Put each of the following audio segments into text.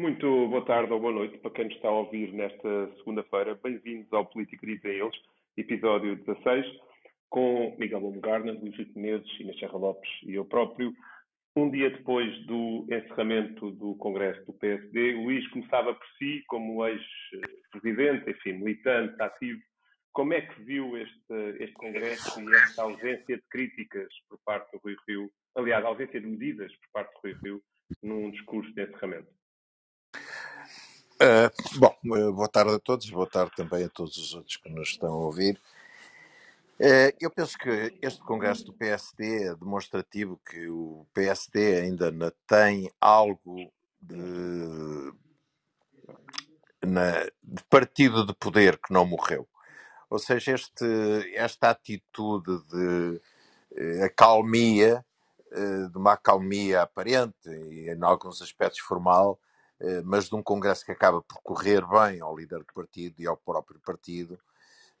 Muito boa tarde ou boa noite para quem nos está a ouvir nesta segunda-feira. Bem-vindos ao Política Dizem Eles, episódio 16, com Miguel Baumgartner, Luís Menezes, Inês Serra Lopes e eu próprio. Um dia depois do encerramento do Congresso do PSD, Luís começava por si, como ex-presidente, enfim, militante, ativo. Como é que viu este, este Congresso e esta ausência de críticas por parte do Rui Rio, aliás, ausência de medidas por parte do Rui Rio num discurso de encerramento? Uh, bom, uh, boa tarde a todos, boa tarde também a todos os outros que nos estão a ouvir. Uh, eu penso que este Congresso do PSD é demonstrativo que o PSD ainda tem algo de, na, de partido de poder que não morreu. Ou seja, este, esta atitude de acalmia, de uma acalmia aparente e em alguns aspectos formal, eh, mas de um Congresso que acaba por correr bem ao líder do partido e ao próprio partido,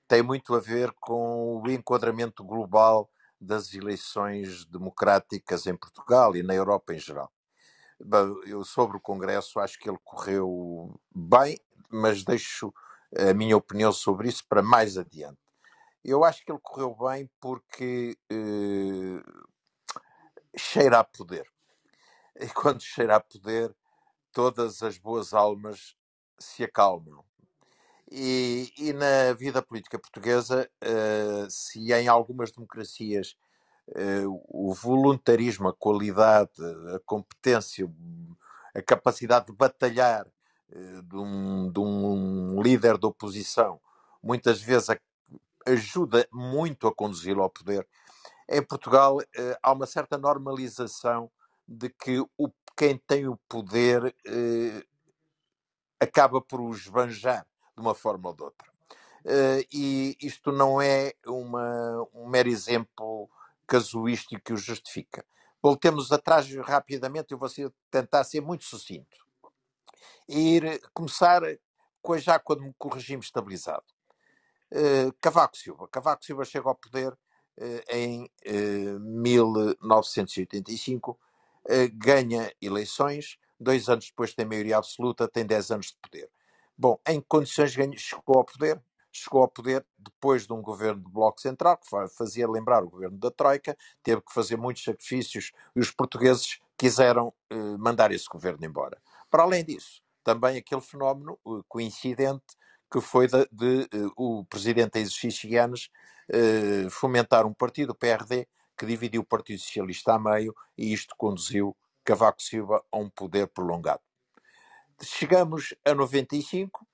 tem muito a ver com o enquadramento global das eleições democráticas em Portugal e na Europa em geral. Eu, sobre o Congresso, acho que ele correu bem, mas deixo a minha opinião sobre isso para mais adiante. Eu acho que ele correu bem porque eh, cheira a poder. E quando cheira a poder, todas as boas almas se acalmam. E, e na vida política portuguesa, uh, se em algumas democracias uh, o voluntarismo, a qualidade, a competência, a capacidade de batalhar uh, de, um, de, um, líder da oposição, muitas vezes ajuda muito a conduzi-lo ao poder, em Portugal há uma certa normalização de que o quem tem o poder eh, acaba por o esbanjar de uma forma ou de outra. Uh, e isto não é uma, um mero exemplo casuístico que o justifica. Voltemos atrás rapidamente, eu vou tentar ser muito sucinto. E ir começar com, já com o regime estabilizado. Uh, Cavaco Silva. Cavaco Silva chega ao poder uh, em 1985 eh, ganha eleições, dois anos depois tem maioria absoluta, tem 10 anos de poder. Bom, em condições chegou ao poder? Chegou ao poder depois de um governo de Bloco Central, que fazia lembrar o governo da Troika, teve que fazer muitos sacrifícios e os portugueses quiseram eh, mandar esse governo embora. Para além disso, também aquele fenómeno eh, coincidente que foi de, de, uh, o presidente exercício Yanes uh, fomentar um partido, o PRD, que dividiu o Partido Socialista a meio e isto conduziu Cavaco Silva a um poder prolongado. Chegamos a 95,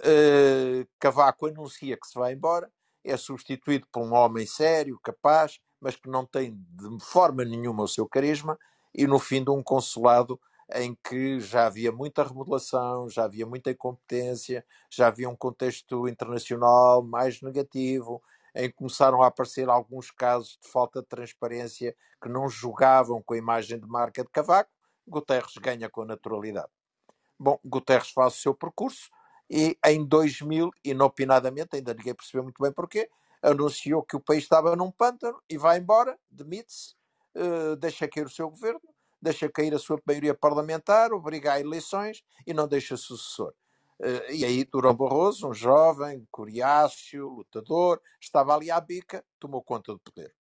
uh, Cavaco anuncia que se vai embora, é substituído por um homem sério, capaz, mas que não tem de forma nenhuma o seu carisma, e no fim de um consulado em que já havia muita remodelação, já havia muita incompetência, já havia um contexto internacional mais negativo, em que começaram a aparecer alguns casos de falta de transparência que não jogavam com a imagem de marca de Cavaco, Guterres ganha com naturalidade. Bom, Guterres faz o seu percurso e em 2000, inopinadamente, ainda ninguém percebeu muito bem porquê, anunciou que o país estava num pântano e vai embora, demite-se, uh, deixa cair o seu governo, deixa cair a sua maioria parlamentar, obriga a eleições e não deixa sucessor. Uh, e aí Durão Barroso, um jovem, coriáceo, lutador, estava ali à bica, tomou conta do poder.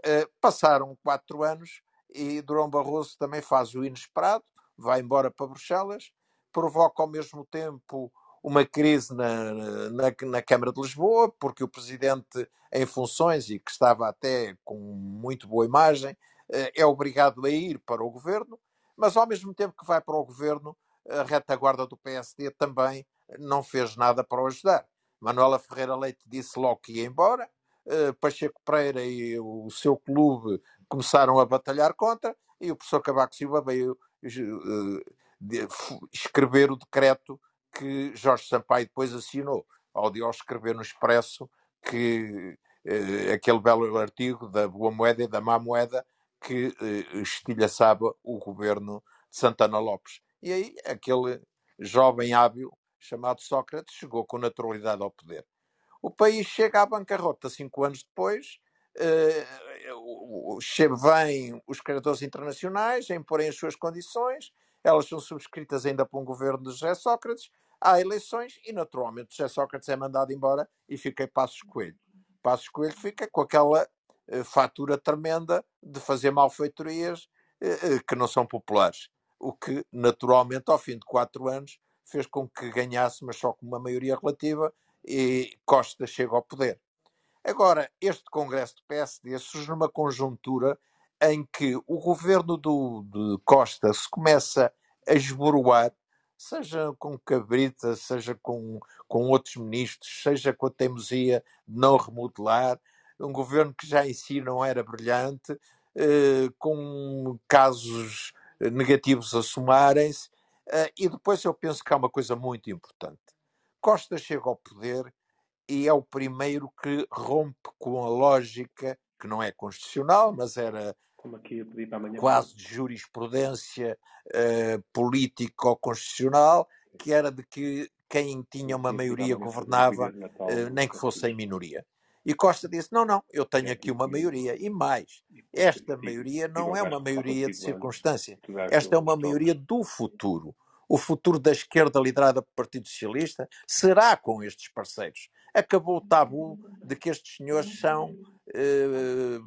Uh, passaram quatro anos e Durão Barroso também faz o inesperado, vai embora para Bruxelas, provoca ao mesmo tempo uma crise na, na, na, Câmara de Lisboa, porque o presidente em funções e que estava até com muito boa imagem uh, é obrigado a ir para o governo, mas ao mesmo tempo que vai para o governo a retaguarda do PSD também não fez nada para o ajudar. Manuela Ferreira Leite disse logo que ia embora, uh, Pacheco Pereira e o seu clube começaram a batalhar contra, e o professor Cavaco Silva veio de, escrever o decreto que Jorge Sampaio depois assinou, ao de escrever no Expresso que aquele belo artigo da boa moeda e da má moeda que estilhaçava o governo de Santana Lopes. E aí aquele jovem hábil chamado Sócrates chegou com naturalidade ao poder. O país chega à bancarrota cinco anos depois, uh, vêm os credores internacionais a imporem as suas condições elas são subscritas ainda por um governo de José Sócrates, há eleições e, naturalmente, José Sócrates é mandado embora e fica em Passos Coelho. Passos Coelho fica com aquela uh, fatura tremenda de fazer malfeitorias uh, que não são populares. O que, naturalmente, ao fim de quatro anos, fez com que ganhasse, mas só com uma maioria relativa, e Costa chega ao poder. Agora, este Congresso do PSD surge numa conjuntura em que o governo do, de Costa se começa a esboroar, seja com Cabrita, seja com, com outros ministros, seja com a teimosia de não remodelar, um governo que já em si não era brilhante, eh, com casos negativos a somarem-se, eh, e depois eu penso que há uma coisa muito importante. Costa chega ao poder e é o primeiro que rompe com a lógica, que não é constitucional, mas era quase de jurisprudência uh, político-constitucional, que era de que quem tinha uma maioria governava, uh, nem que fosse em minoria. E Costa disse: não, não, eu tenho aqui uma maioria. E mais, esta maioria não é uma maioria de circunstância, esta é uma maioria do futuro. O futuro da esquerda liderada pelo Partido Socialista será com estes parceiros acabou o tabu de que estes senhores são eh,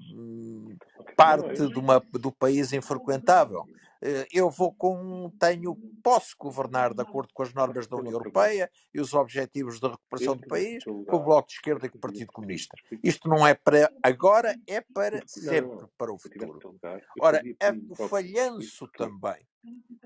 parte de uma, do país infrequentável. Eh, eu vou com, tenho, posso governar de acordo com as normas da União Europeia e os objetivos de recuperação do país, com o Bloco de Esquerda e com o Partido Comunista. Isto não é para agora, é para sempre, para o futuro. Ora, o falhanço também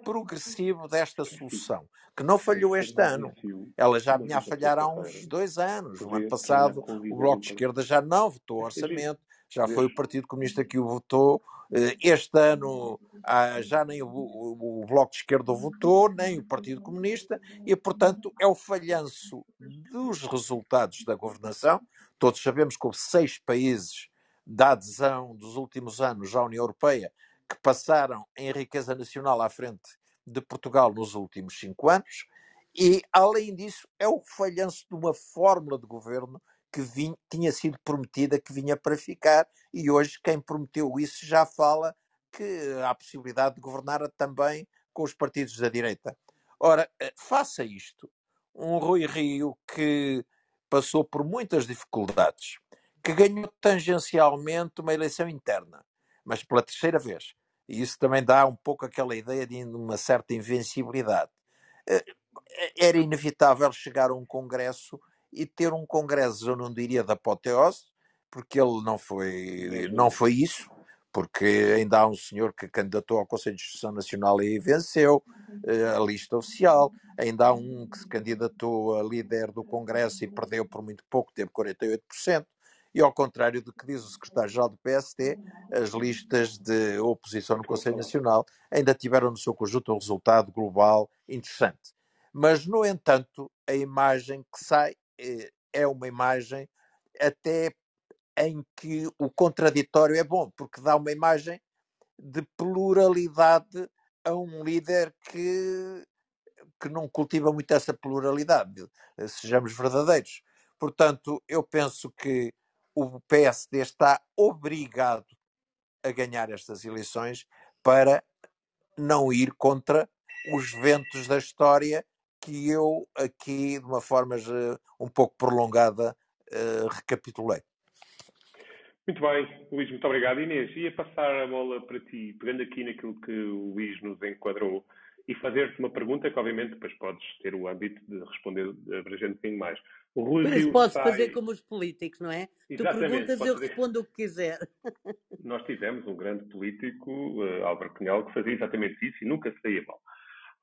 progressivo desta solução, que não falhou este ano. Ela já vinha a falhar há uns dois anos. No ano passado, o Bloco de Esquerda já não votou orçamento, já foi o Partido Comunista que o votou. Eh, este ano ah, já nem o, Bloco de Esquerda votou, nem o Partido Comunista, e, portanto, é o falhanço dos resultados da governação. Todos sabemos que houve seis países da adesão dos últimos anos à União Europeia que passaram em riqueza nacional à frente de Portugal nos últimos cinco anos, e, além disso, é o falhanço de uma fórmula de governo que vinha, tinha sido prometida que vinha para ficar, e hoje quem prometeu isso já fala que há possibilidade de governar também com os partidos da direita. Ora, eh, faça isto. Um Rui Rio que passou por muitas dificuldades, que ganhou tangencialmente uma eleição interna, mas pela terceira vez. E isso também dá um pouco aquela ideia de uma certa invencibilidade. Eh, era inevitável chegar a um congresso e ter um congresso, eu não diria da apoteose, porque ele não foi, não foi isso, porque ainda há um senhor que candidatou ao Conselho de Justiça Nacional e venceu eh, a lista oficial, ainda há um que se candidatou a líder do Congresso e perdeu por muito pouco, teve 48%, e ao contrário do que diz o secretário-geral do PSD, as listas de oposição no Conselho Nacional ainda tiveram no seu conjunto um resultado global interessante. Mas, no entanto, a imagem que sai é uma imagem até em que o contraditório é bom, porque dá uma imagem de pluralidade a um líder que, que não cultiva muito essa pluralidade, sejamos verdadeiros. Portanto, eu penso que o PSD está obrigado a ganhar estas eleições para não ir contra os ventos da história que eu aqui, de uma forma um pouco prolongada, uh, recapitulei. Muito bem, Luís, muito obrigado. Inês, ia passar a bola para ti, pegando aqui naquilo que o Luís nos enquadrou, e fazer-te uma pergunta que, obviamente, depois podes ter o âmbito de responder abrangendo um bocadinho mais. O Rui Mas Rio pode sai... fazer como os políticos, não é? Exatamente, tu perguntas e eu respondo o que quiser. Nós tivemos um grande político, uh, Álvaro Cunhal, que fazia exatamente isso e nunca saía mal.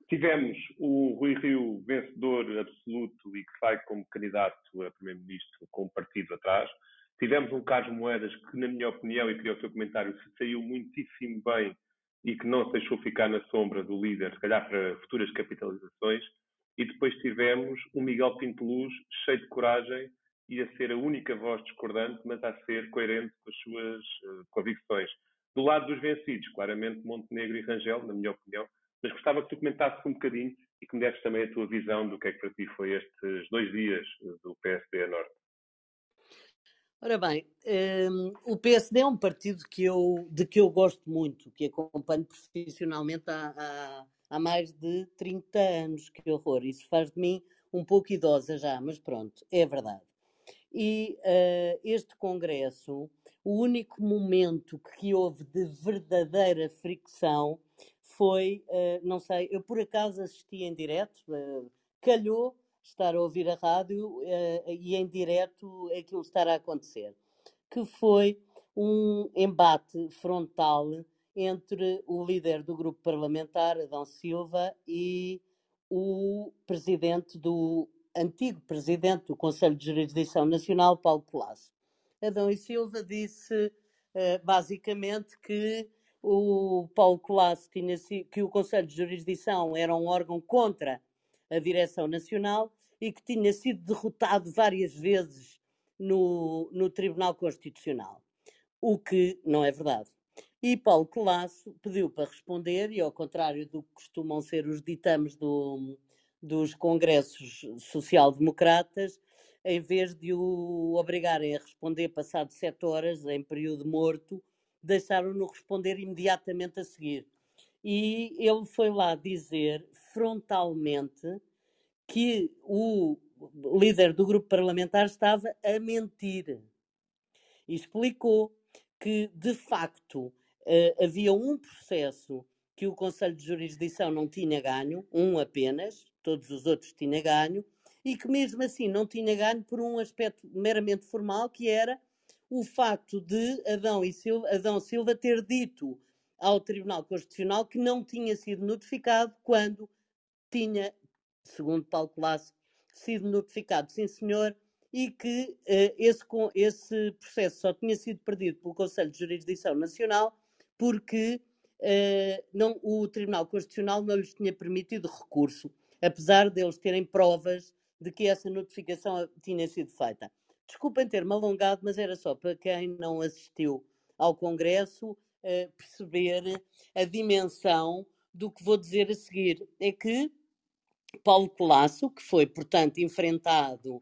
Tivemos o Rui Rio vencedor absoluto e que sai como candidato a primeiro-ministro com o partido atrás. Tivemos um Carlos Moedas que, na minha opinião, e queria o seu comentário, se saiu muitíssimo bem e que não se deixou ficar na sombra do líder, se calhar para futuras capitalizações. E depois tivemos o Miguel Pinto Luz, cheio de coragem e a ser a única voz discordante, mas a ser coerente com as suas uh, convicções. Do lado dos vencidos, claramente Montenegro e Rangel, na minha opinião, mas gostava que tu comentasses um bocadinho e que me desses também a tua visão do que é que para ti foi estes dois dias do PSD a Norte. Ora bem, um, o PSD é um partido que eu, de que eu gosto muito, que acompanho profissionalmente há, há há mais de 30 anos. Que horror! Isso faz de mim um pouco idosa já, mas pronto, é verdade. E uh, este Congresso, o único momento que houve de verdadeira fricção foi, uh, não sei, eu por acaso assisti em direto, uh, calhou estar a ouvir a rádio e em direto aquilo estar a acontecer, que foi um embate frontal entre o líder do grupo parlamentar, Adão Silva, e o presidente do antigo presidente do Conselho de Jurisdição Nacional, Paulo Colasso. Adão e Silva disse uh, basicamente que o Paulo Colasso tinha que o Conselho de Jurisdição era um órgão contra a direção nacional e que tinha sido derrotado várias vezes no, no Tribunal Constitucional, o que não é verdade. E Paulo Colasso pediu para responder, e ao contrário do que costumam ser os ditames do, dos congressos social-democratas, em vez de o obrigarem a responder passado sete horas, em período morto, deixaram-no responder imediatamente a seguir. E ele foi lá dizer frontalmente que o líder do grupo parlamentar estava a mentir. E explicou que, de facto, uh, havia um processo que o Conselho de Jurisdição não tinha ganho, um apenas, todos os outros tinha ganho, e que mesmo assim não tinha ganho por um aspecto meramente formal, que era o facto de Adão, e Silva, Adão Silva ter dito ao Tribunal Constitucional que não tinha sido notificado quando tinha, segundo Paulo Colasso, sido notificado, sim senhor, e que uh, esse, esse processo só tinha sido perdido pelo Conselho de Jurisdição Nacional porque uh, não, o Tribunal Constitucional não lhes tinha permitido recurso, apesar deles terem provas de que essa notificação tinha sido feita. Desculpem ter-me alongado, mas era só para quem não assistiu ao Congresso uh, perceber a dimensão do que vou dizer a seguir. É que Paulo Colasso, que foi, portanto, enfrentado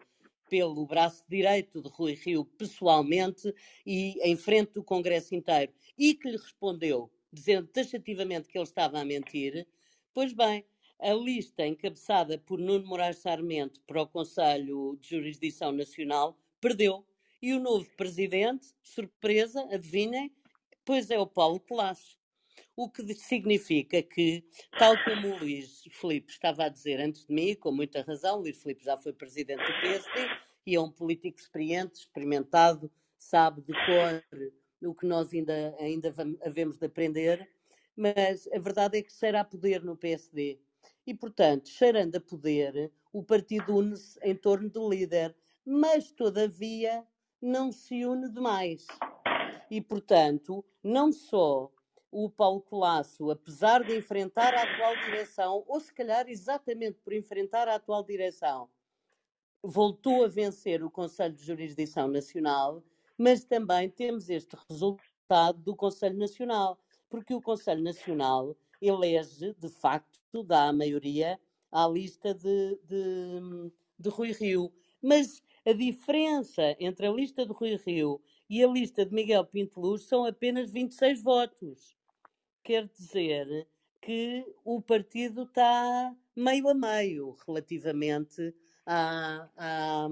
pelo braço direito de Rui Rio pessoalmente e em frente do Congresso inteiro, e que lhe respondeu, dizendo taxativamente que ele estava a mentir, pois bem, a lista encabeçada por Nuno Moraes Sarmento para o Conselho de Jurisdição Nacional perdeu. E o novo presidente, surpresa, adivinhem, pois é o Paulo Colasso. O que significa que, tal como o Luís Filipe estava a dizer antes de mim, com muita razão, o Luís Filipe já foi presidente do PSD e é um político experiente, experimentado, sabe de cor o que nós ainda, ainda havemos de aprender, mas a verdade é que cheira a poder no PSD. E, portanto, cheirando a poder, o partido une-se em torno do líder, mas, todavia, não se une demais. E, portanto, não só o Paulo Colasso, apesar de enfrentar a atual direção, ou se calhar exatamente por enfrentar a atual direção, voltou a vencer o Conselho de Jurisdição Nacional, mas também temos este resultado do Conselho Nacional, porque o Conselho Nacional elege, de facto, dá a maioria à lista de, de, de Rui Rio. Mas a diferença entre a lista de Rui Rio e a lista de Miguel Pinto Luz são apenas 26 votos quer dizer que o partido está meio a meio relativamente a, a,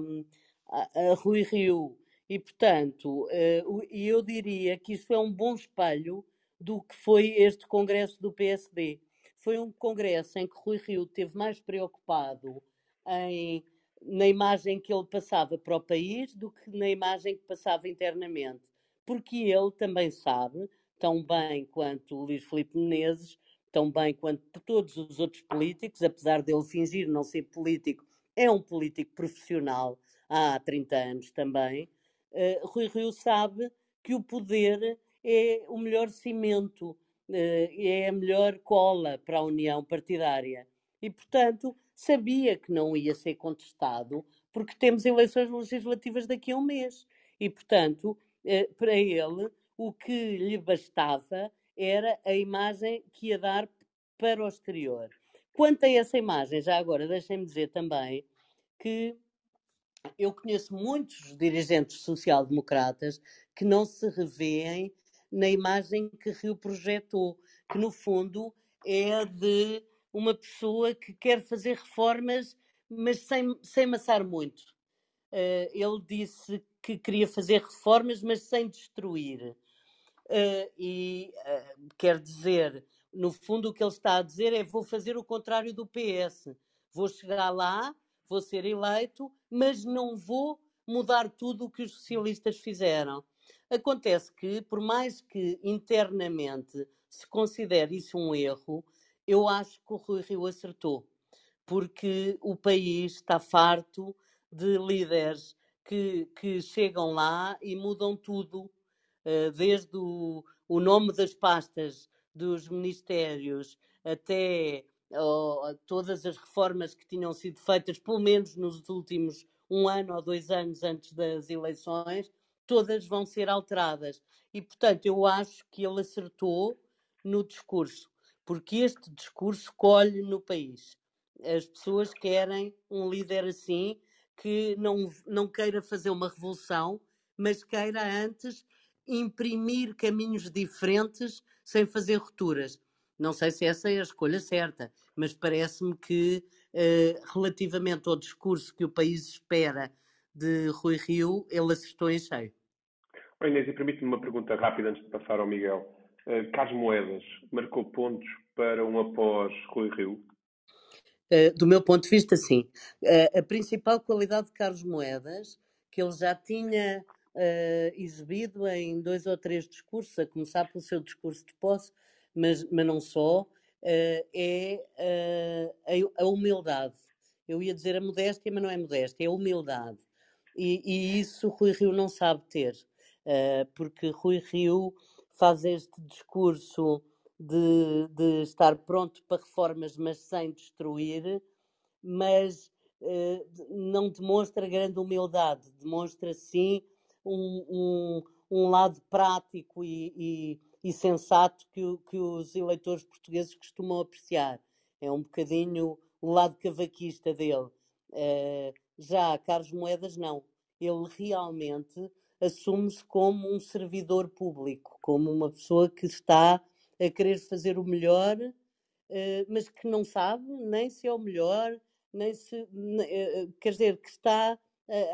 a, Rui Rio. E, portanto, uh, eu diria que isso é um bom espelho do que foi este congresso do PSD. Foi um congresso em que Rui Rio esteve mais preocupado em, na imagem que ele passava para o país do que na imagem que passava internamente. Porque ele também sabe tão bem quanto o Luís Filipe Menezes, tão bem quanto todos os outros políticos, apesar dele fingir não ser político, é um político profissional há 30 anos também. Uh, Rui Rio sabe que o poder é o melhor cimento, uh, é a melhor cola para a união partidária. E, portanto, sabia que não ia ser contestado, porque temos eleições legislativas daqui a um mês. E, portanto, uh, para ele, o que lhe bastava era a imagem que ia dar para o exterior. Quanto a essa imagem, já agora deixem-me dizer também que eu conheço muitos dirigentes social-democratas que não se revêem na imagem que Rio projetou, que no fundo é de uma pessoa que quer fazer reformas, mas sem, sem maçar muito. Uh, ele disse que queria fazer reformas, mas sem destruir. Uh, e uh, quer dizer, no fundo, o que ele está a dizer é: vou fazer o contrário do PS. Vou chegar lá, vou ser eleito, mas não vou mudar tudo o que os socialistas fizeram. Acontece que, por mais que internamente se considere isso um erro, eu acho que o Rui Rio acertou, porque o país está farto de líderes que, que chegam lá e mudam tudo, eh, desde o, o nome das pastas dos ministérios até oh, todas as reformas que tinham sido feitas, pelo menos nos últimos um ano ou dois anos antes das eleições, todas vão ser alteradas. E, portanto, eu acho que ele acertou no discurso, porque este discurso colhe no país. As pessoas querem um líder assim, que não, não queira fazer uma revolução, mas queira antes imprimir caminhos diferentes sem fazer rupturas. Não sei se essa é a escolha certa, mas parece-me que, eh, relativamente ao discurso que o país espera de Rui Rio, ele acertou em cheio. Inês, e permite-me uma pergunta rápida antes de passar ao Miguel. Uh, Carlos Moedas marcou pontos para um após Rui Rio? Uh, do meu ponto de vista, sim. Uh, a principal qualidade de Carlos Moedas, que ele já tinha exibido em dois ou três discursos, a começar pelo seu discurso de posse, mas, mas não só, é a, a, humildade. Eu ia dizer a modéstia, mas não é modéstia, é a humildade. E, e isso Rui Rio não sabe ter, porque Rui Rio faz este discurso de, de estar pronto para reformas, mas sem destruir, mas não demonstra grande humildade, demonstra sim um, um, um lado prático e, e, e sensato que, que, os eleitores portugueses costumam apreciar. É um bocadinho o lado cavaquista dele. Uh, já Carlos Moedas, não. Ele realmente assume-se como um servidor público, como uma pessoa que está a querer fazer o melhor, uh, mas que não sabe nem se é o melhor, nem se. Uh, quer dizer, que está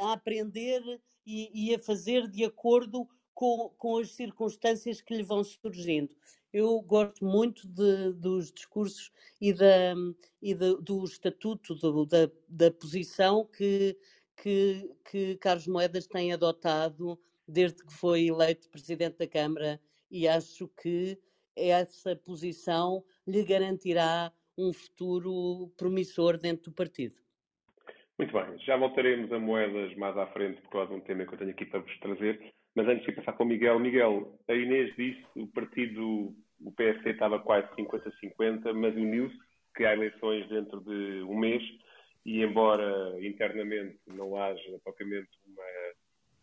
a aprender e, a fazer de acordo com, as circunstâncias que lhe vão surgindo. Eu gosto muito de, dos discursos e, da, e de, do estatuto, do, da, da posição que, que, que Carlos Moedas tem adotado desde que foi eleito Presidente da Câmara e acho que essa posição lhe garantirá um futuro promissor dentro do partido. Muito bem, já voltaremos a moedas mais à frente por causa de um tema que eu tenho aqui para vos trazer. Mas antes de passar com o Miguel, Miguel, a Inês disse o partido, o PSD estava quase 50-50, mas uniu-se, que há eleições dentro de um mês e embora internamente não haja propriamente uma,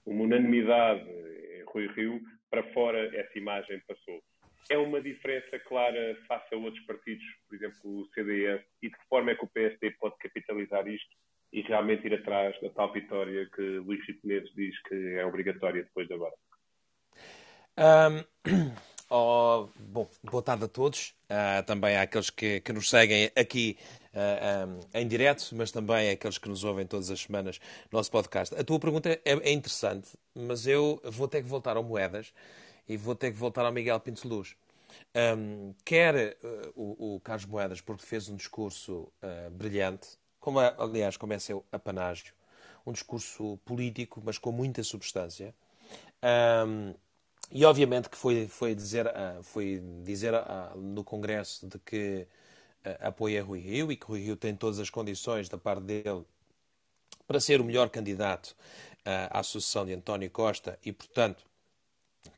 uma unanimidade em Rui Rio, para fora essa imagem passou. É uma diferença clara face a outros partidos, por exemplo o CDS, e de que forma é que o PSD pode capitalizar isto e realmente ir atrás da tal vitória que Luís Chico diz que é obrigatória depois de agora. Um, oh, bom, boa tarde a todos, uh, também àqueles que, que nos seguem aqui uh, ah, um, em direto, mas também àqueles que nos ouvem todas as semanas no nosso podcast. A tua pergunta é, é interessante, mas eu vou ter que voltar ao Moedas e vou ter que voltar ao Miguel Pinto Luz. Um, quer uh, o, o, Carlos Moedas, porque fez um discurso brilhante, como é, aliás, como é seu apanágio, um discurso político, mas com muita substância. Um, e obviamente que foi, foi dizer, uh, foi dizer uh, no Congresso de que uh, apoia Rui Rio e que Rui Rio tem todas as condições da parte dele para ser o melhor candidato à sucessão de António Costa e, portanto,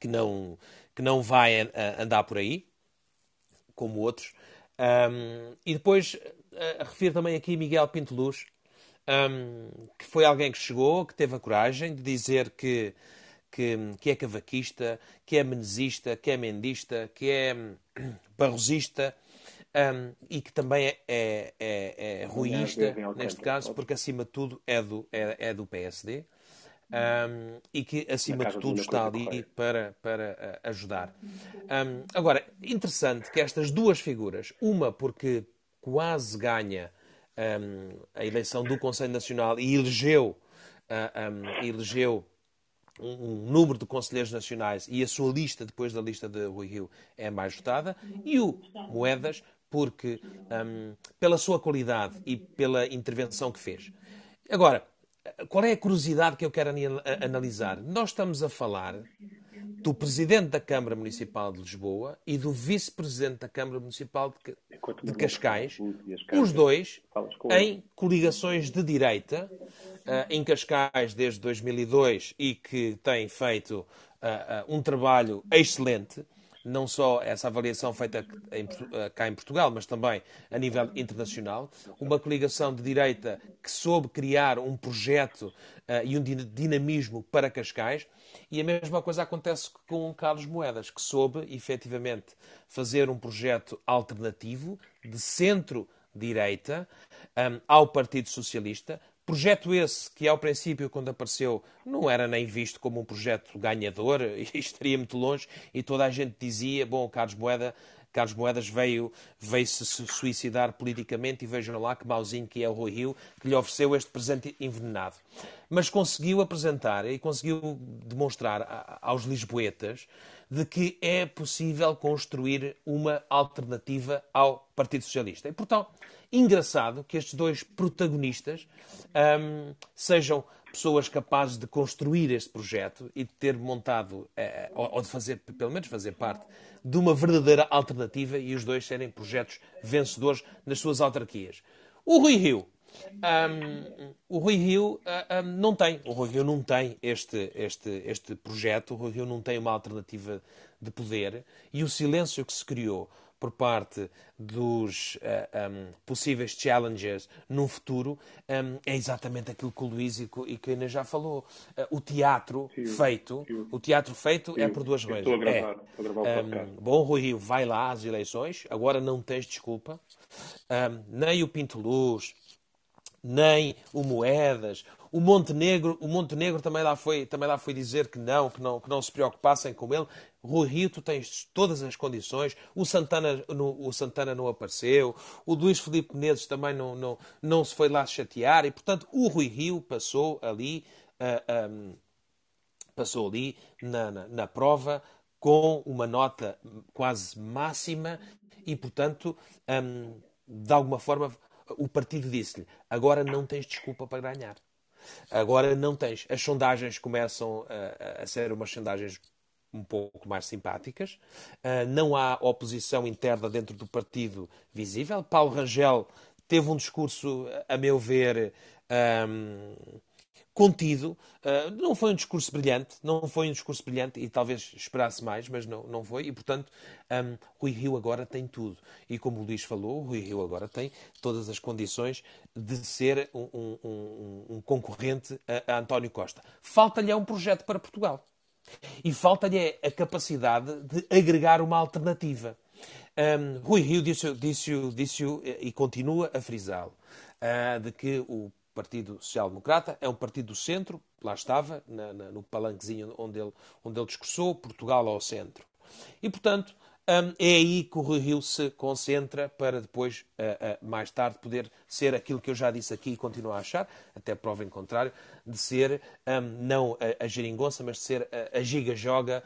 que não, que não vai andar por aí, como outros. Um, e depois uh, refiro também aqui Miguel Pinto Luz, um, que foi alguém que chegou, que teve a coragem de dizer que, que, que é cavaquista, que é menezista, que é mendista, que é hum, barrosista um, e que também é, é, é, é ruísta, neste caso, porque acima de tudo é do, é, é do PSD. Um, e que acima de tudo está ali para, para uh, ajudar. Um, agora, interessante que estas duas figuras, uma porque quase ganha um, a eleição do Conselho Nacional e elegeu, uh, elegeu um, um, número de conselheiros nacionais e a sua lista, depois da lista de Rui Rio, é mais votada, e o Moedas, porque pela sua qualidade e pela intervenção que fez. Agora, qual é a curiosidade que eu quero analisar? Nós estamos a falar do Presidente da Câmara Municipal de Lisboa e do Vice-Presidente da Câmara Municipal de, de Cascais, os dois em coligações de direita, uh, em Cascais desde 2002 e que têm feito uh, uh, um trabalho excelente não só essa avaliação feita em, eh, cá em Portugal, mas também a nível internacional. Uma coligação de direita que soube criar um projeto uh, e um dinamismo para Cascais. E a mesma coisa acontece com Carlos Moedas, que soube efetivamente fazer um projeto alternativo de centro-direita um, ao Partido Socialista, Projeto esse que, ao princípio, quando apareceu, não era nem visto como um projeto ganhador, e estaria muito longe, e toda a gente dizia: bom, Carlos Moeda. Carlos Moedas veio, veio se suicidar politicamente e vejam lá que mauzinho que é o Rui Rio que lhe ofereceu este presente envenenado. Mas conseguiu apresentar e conseguiu demonstrar aos lisboetas de que é possível construir uma alternativa ao Partido Socialista. E, portanto, engraçado que estes dois protagonistas um, sejam pessoas capazes de construir este projeto e de ter montado, eh, ou de fazer, pelo menos fazer parte, de uma verdadeira alternativa e os dois serem projetos vencedores nas suas autarquias. O Rui Rio. Um, o Rui Rio uh, um, não tem, o Rui Rio não tem este, este, este projeto, o Rui Rio não tem uma alternativa de poder e o silêncio que se criou por parte dos uh, eh, um, possíveis challenges no futuro um, é exatamente aquilo que o Luís e que a Inês já falou. Uh, o teatro sim, feito, sim. o teatro feito sim, é por duas coisas. Estou a gravar, é, estou a gravar um, Bom, Rui Rio, vai lá às eleições, agora não tens desculpa. nem o Pinto Luz, nem o Moedas. O Montenegro, o Montenegro também lá foi, também lá foi dizer que não, que não, que não se preocupassem com ele. Rui Rio, tu tens todas as condições. O Santana, no, o Santana não apareceu. O Luís Felipe Menezes também não, não, não se foi lá chatear. E, portanto, o Rui Rio passou ali, uh, um, passou ali na, na, na prova com uma nota quase máxima e, portanto, um, de alguma forma, o partido disse-lhe: agora não tens desculpa para ganhar. Agora não tens. As sondagens começam a, a ser umas sondagens um pouco mais simpáticas. Uh, não há oposição interna dentro do partido visível. Paulo Rangel teve um discurso, a meu ver, um, contido. Uh, não foi um discurso brilhante, não foi um discurso brilhante e talvez esperasse mais, mas não, não foi. E, portanto, um, Rui Rio agora tem tudo. E como o Luís falou, Rui Rio agora tem todas as condições de ser um, um, um, concorrente a, a António Costa. Falta-lhe um projeto para Portugal. E falta-lhe a capacidade de agregar uma alternativa. Um, Rui Rio disse, disse, disse e continua a frisá-lo, uh, de que o Partido Social Democrata é um partido do centro, lá estava, na, na, no palanquezinho onde ele, onde ele discursou, Portugal ao centro. E, portanto, um, é aí que o Rui Rio se concentra para depois, uh, uh, mais tarde, poder ser aquilo que eu já disse aqui e continuo a achar, até prova em contrário, de ser um, não a, a geringonça, mas de ser a, a giga-joga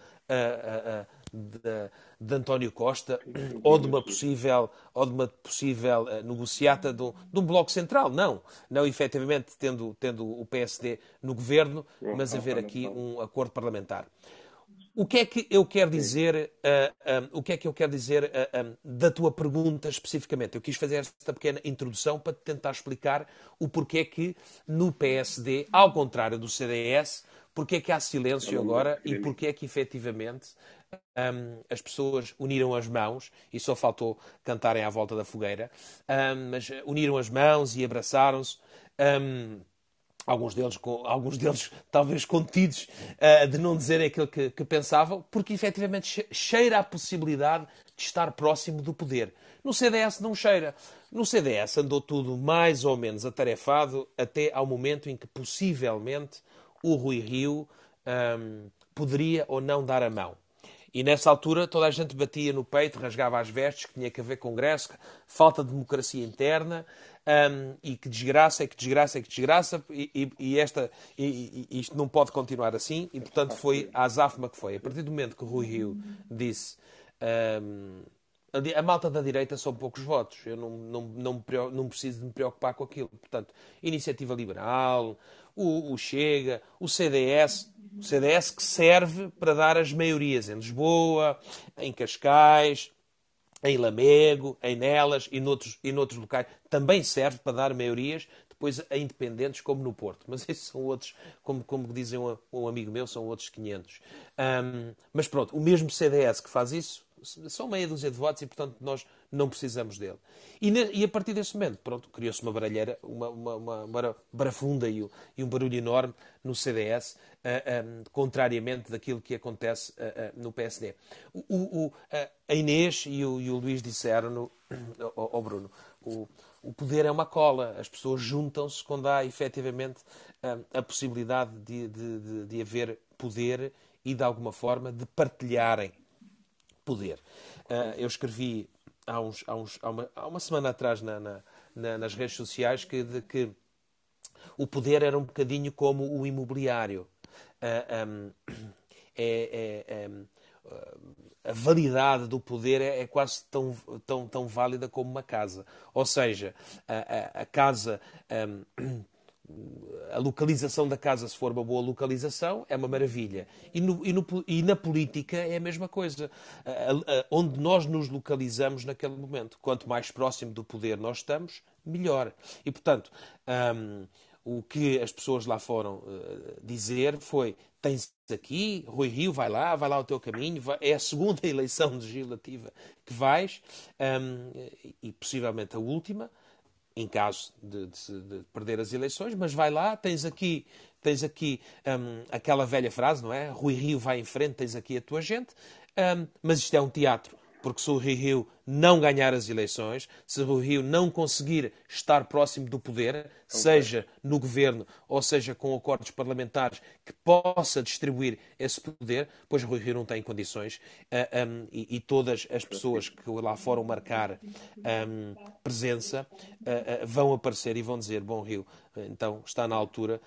de, de, António Costa ou de uma possível, ou de uma possível uh, negociata de um, de um, bloco central. Não, não efetivamente tendo, tendo o PSD no governo, mas haver aqui um acordo parlamentar. O que é que eu quero dizer, uh, um, o que é que eu quero dizer uh, um, da tua pergunta especificamente? Eu quis fazer esta pequena introdução para tentar explicar o porquê que no PSD, ao contrário do CDS, porquê que há silêncio agora e porquê que efetivamente um, as pessoas uniram as mãos e só faltou cantarem à volta da fogueira, mas uniram as mãos e abraçaram-se alguns deles, alguns deles talvez contidos uh, de não dizerem aquilo que, que, pensavam, porque efetivamente cheira a possibilidade de estar próximo do poder. No CDS não cheira. No CDS andou tudo mais ou menos atarefado até ao momento em que possivelmente o Rui Rio um, poderia ou não dar a mão. E nessa altura toda a gente batia no peito, rasgava as vestes, que tinha que haver congresso, falta de democracia interna, um, e que desgraça, e que desgraça, e que desgraça, e, e, e esta, e, isto não pode continuar assim, e portanto foi a azáfama que foi. A partir do momento que Rui Rio disse um, a, malta da direita são poucos votos, eu não, não, não, não preciso de me preocupar com aquilo. Portanto, Iniciativa Liberal, o, o Chega, o CDS, o CDS que serve para dar as maiorias em Lisboa, em Cascais, em Lamego, em Nelas e noutros, e noutros locais. Também serve para dar maiorias depois a independentes, como no Porto. Mas esses são outros, como, como dizem um, um amigo meu, são outros 500. Um, mas pronto, o mesmo CDS que faz isso, são meia dúzia de votos e, portanto, nós não precisamos dele. E, e a partir desse momento, pronto, criou-se uma baralheira, uma, uma, uma, uma barafunda e, e, um barulho enorme no CDS, uh, ah, um, contrariamente daquilo que acontece uh, uh, no PSD. O, o, a Inês e o, e o Luís disseram, ao Bruno, o, o poder é uma cola, as pessoas juntam-se quando há efetivamente a possibilidade de, de, de, de haver poder e, de alguma forma, de partilharem poder. eu escrevi há, uns, há, uns, há, uma, há uma semana atrás na, na, na, nas redes sociais que, de, que o poder era um bocadinho como o imobiliário. Uh, um, é, é, é, a validade do poder é, é, quase tão, tão, tão válida como uma casa. Ou seja, a, a, a casa um, a localização da casa, se for uma boa localização, é uma maravilha. E, no, e, no, e na política é a mesma coisa. A, a, onde nós nos localizamos naquele momento. Quanto mais próximo do poder nós estamos, melhor. E, portanto, um, o que as pessoas lá foram uh, dizer foi: tens aqui, Rui Rio, vai lá, vai lá o teu caminho, vai, é a segunda eleição legislativa que vais, um, e possivelmente a última em caso de, de, de, perder as eleições, mas vai lá, tens aqui, tens aqui um, aquela velha frase, não é? Rui Rio vai em frente, tens aqui a tua gente, um, mas isto é um teatro porque se o Rio não ganhar as eleições, se o Rio não conseguir estar próximo do poder, seja no governo ou seja com acordos parlamentares que possa distribuir esse poder, pois o Rui Rio não tem condições uh, ah, um, e, e, todas as pessoas que lá foram marcar um, presença uh, uh, vão aparecer e vão dizer: Bom Rio, então está na altura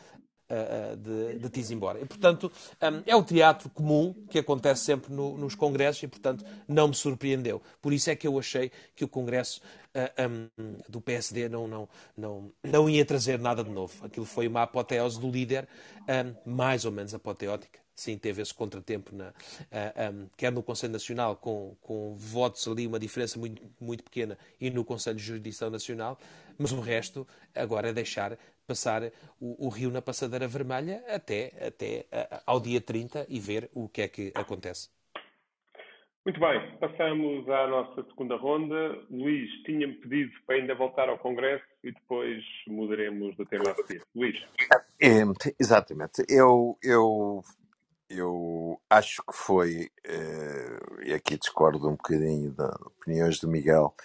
de, de te embora. E, portanto, um, é o teatro comum que acontece sempre no, nos congressos e, portanto, não me surpreendeu. Por isso é que eu achei que o congresso uh, um, do PSD não, não, não, não ia trazer nada de novo. Aquilo foi uma apoteose do líder, um, mais ou menos apoteótica. Sim, teve esse contratempo, na, uh, um, quer no Conselho Nacional, com, com votos ali, uma diferença muito, muito pequena, e no Conselho de Jurisdição Nacional, mas o resto agora é deixar passar o, o, rio na passadeira vermelha até, até ao dia 30 e ver o que é que acontece. Muito bem, passamos à nossa segunda ronda. Luís, tinha-me pedido para ainda voltar ao Congresso e depois mudaremos do tema a seguir. Luís. É, exatamente. Eu, eu, eu acho que foi, eh, e aqui discordo um bocadinho das opiniões do Miguel,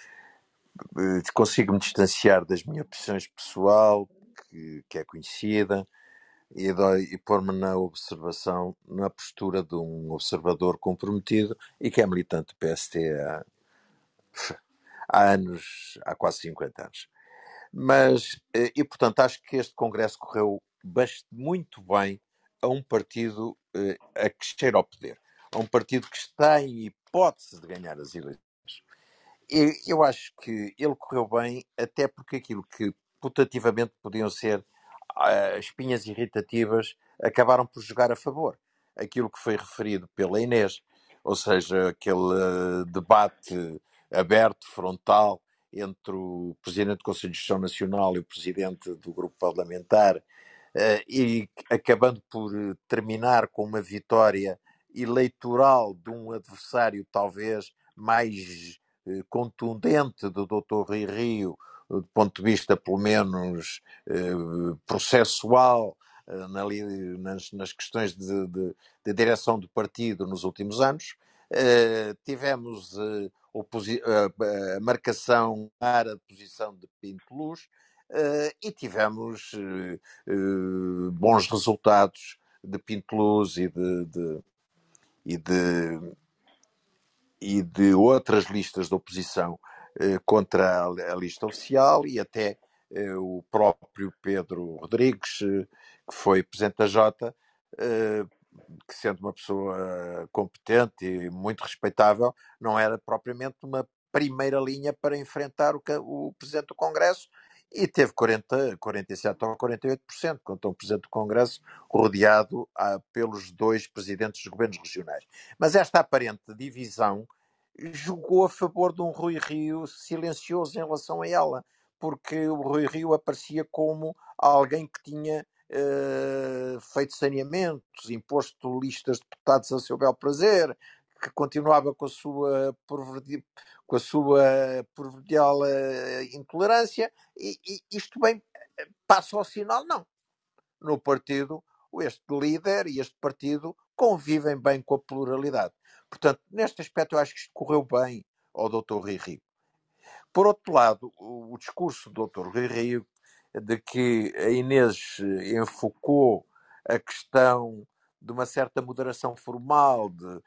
eh, consigo-me distanciar das minhas opções pessoal, que, que é conhecida e, e pôr-me na observação, na postura de um observador comprometido e que é militante do PST há, há anos, há quase 50 anos. Mas, eh, e portanto, acho que este Congresso correu muito bem a um partido eh, a que cheira ao poder, a um partido que está em hipótese de ganhar as eleições. E eu acho que ele correu bem, até porque aquilo que putativamente podiam ser uh, espinhas irritativas, acabaram por jogar a favor. Aquilo que foi referido pela Inês, ou seja, aquele uh, debate aberto, frontal, entre o Presidente do Conselho de Gestão Nacional e o Presidente do Grupo Parlamentar, e acabando por terminar com uma vitória eleitoral de um adversário talvez mais contundente do Dr. Rui Rio, do ponto de vista, pelo menos, eh, processual, eh, nas, nas questões de, de, de, direção do partido nos últimos anos. Eh, tivemos a marcação para a posição de Pinto Luz e tivemos bons resultados de Pinto Luz e de, de, e de e de outras listas de oposição eh, contra a, lista oficial e até eh, o próprio Pedro Rodrigues, eh, que foi presidente da Jota, eh, que sendo uma pessoa competente e muito respeitável, não era propriamente uma primeira linha para enfrentar o, o presidente do Congresso e teve 40, 47 ou 48%, contra um presidente do Congresso rodeado ah, pelos dois presidentes dos governos regionais. Mas esta aparente divisão jogou a favor de um Rui Rio silencioso em relação a ela, porque o Rui Rio aparecia como alguém que tinha uh, feito saneamentos, imposto listas de deputados a seu bel prazer, que continuava com a sua com a sua proverbial uh, intolerância, e, e, isto bem passa ao sinal, não. No partido, este líder e este partido convivem bem com a pluralidade. Portanto, neste aspecto, eu acho que isto correu bem ao Dr. Rui Rio. Por outro lado, o, discurso do Dr. Rui Rio de que a Inês enfocou a questão de uma certa moderação formal, de, eh,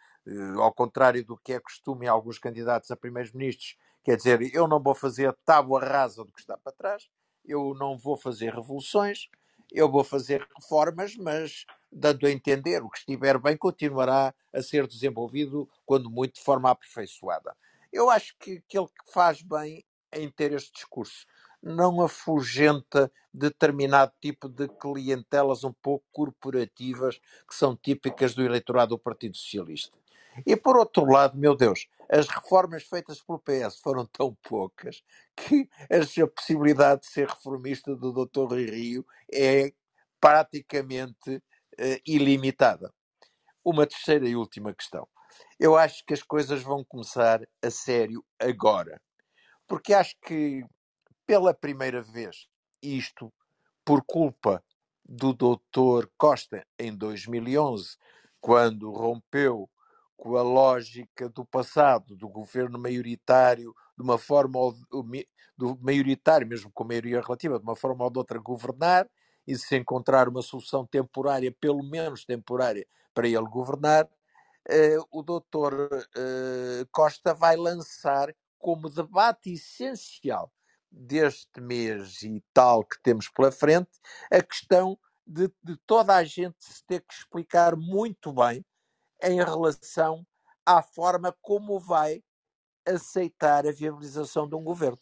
ao contrário do que é costume em alguns candidatos a primeiros-ministros, quer dizer, eu não vou fazer tábua rasa do que está para trás, eu não vou fazer revoluções, eu vou fazer reformas, mas dando a entender o que estiver bem continuará a ser desenvolvido, quando muito, de forma aperfeiçoada. Eu acho que que faz bem em ter este discurso não afugenta determinado tipo de clientelas um pouco corporativas que são típicas do eleitorado do Partido Socialista. E por outro lado, meu Deus, as reformas feitas pelo PS foram tão poucas que a possibilidade de ser reformista do Dr. Rui Rio é praticamente uh, ilimitada. Uma terceira e última questão. Eu acho que as coisas vão começar a sério agora. Porque acho que pela primeira vez, isto por culpa do Dr. Costa em 2011, quando rompeu com a lógica do passado, do governo maioritário, de uma forma ou do maioritário, mesmo com maioria relativa, de uma forma ou de outra governar e se encontrar uma solução temporária, pelo menos temporária, para ele governar, eh, o doutor eh, Costa vai lançar como debate essencial deste mês e tal que temos pela frente a questão de, de toda a gente se ter que explicar muito bem em relação à forma como vai aceitar a viabilização de um governo.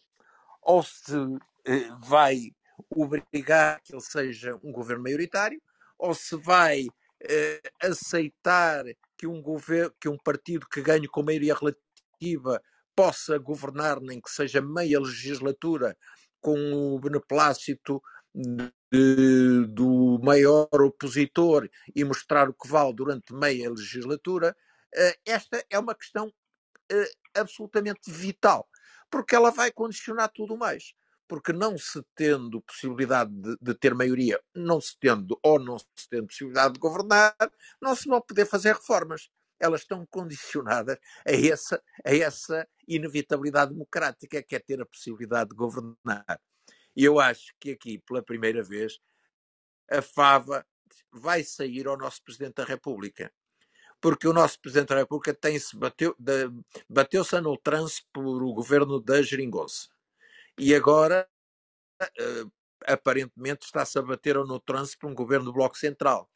Ou se eh, vai obrigar que ele seja um governo maioritário, ou se vai eh, aceitar que um, que um partido que ganhe com maioria relativa possa governar, nem que seja meia legislatura, com o beneplácito de, do maior opositor e mostrar o que vale durante meia legislatura, eh, esta é uma questão eh, absolutamente vital, porque ela vai condicionar tudo mais. Porque não se tendo possibilidade de, de, ter maioria, não se tendo ou não se tendo possibilidade de governar, não se vão poder fazer reformas. Elas estão condicionadas a essa, a essa inevitabilidade democrática, que é ter a possibilidade de governar. E eu acho que aqui, pela primeira vez, a fava vai sair ao nosso Presidente da República. Porque o nosso Presidente da República tem-se bateu, bateu-se a no trance por o governo da Geringonça. E agora, uh, aparentemente, está-se a bater no trance por um governo do Bloco Central.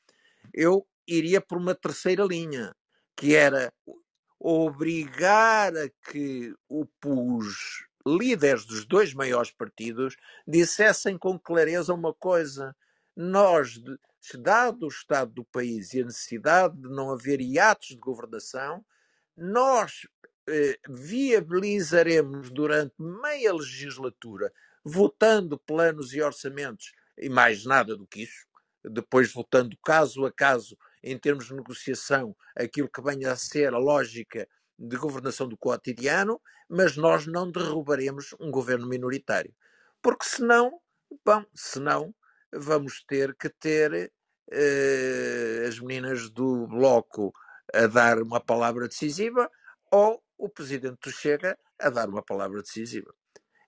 Eu iria por uma terceira linha, que era obrigar a que os líderes dos dois maiores partidos dissessem com clareza uma coisa: nós, dado o estado do país e a necessidade de não haver hiatos de governação, nós eh, viabilizaremos durante meia legislatura, votando planos e orçamentos, e mais nada do que isso, depois votando caso a caso, em termos de negociação, aquilo que venha a ser a lógica de governação do cotidiano, mas nós não derrubaremos um governo minoritário. Porque senão, bom, senão vamos ter que ter eh, as meninas do Bloco a dar uma palavra decisiva ou o presidente do Chega a dar uma palavra decisiva.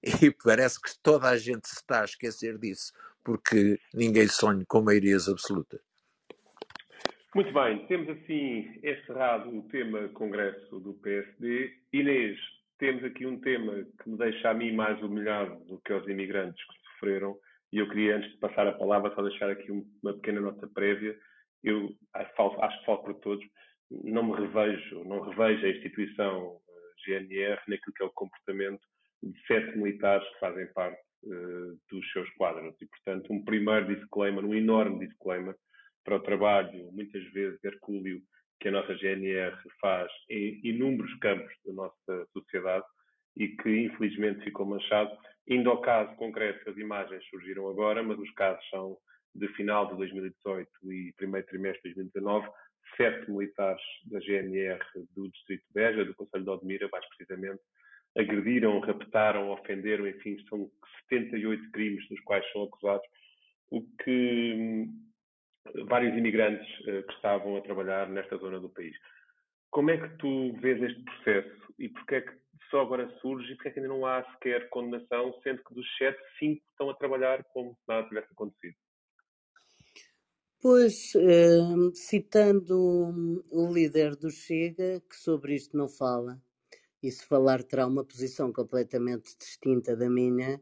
E parece que toda a gente se está a esquecer disso, porque ninguém sonha com maiorias absolutas. Muito bem, temos assim encerrado o tema Congresso do PSD. Inês, temos aqui um tema que me deixa a mim mais humilhado do que aos imigrantes que sofreram. E eu queria, antes de passar a palavra, só deixar aqui uma pequena nota prévia. Eu acho, que falo por todos, não me revejo, não revejo a instituição eh, GNR naquilo que é o comportamento de sete militares que fazem parte uh, dos seus quadros. E, portanto, um primeiro disclaimer, um enorme disclaimer para o trabalho, muitas vezes hercúleo, que a nossa GNR faz em inúmeros campos da nossa sociedade e que infelizmente ficou manchado. Indo ao caso concreto, as imagens surgiram agora, mas os casos são de final de 2018 e primeiro trimestre de 2019, sete militares da GNR do Distrito de Beja, do Conselho de Odmira, mais precisamente, agrediram, raptaram, ofenderam, enfim, são 78 crimes dos quais são acusados, o que vários imigrantes uh, que estavam a trabalhar nesta zona do país. Como é que tu vês este processo e porquê é que só agora surge e porquê é que ainda não há sequer condenação, sendo que dos sete, cinco estão a trabalhar como se nada tivesse acontecido? Pois, eh, citando o líder do Chega, que sobre isto não fala, e se falar terá uma posição completamente distinta da minha,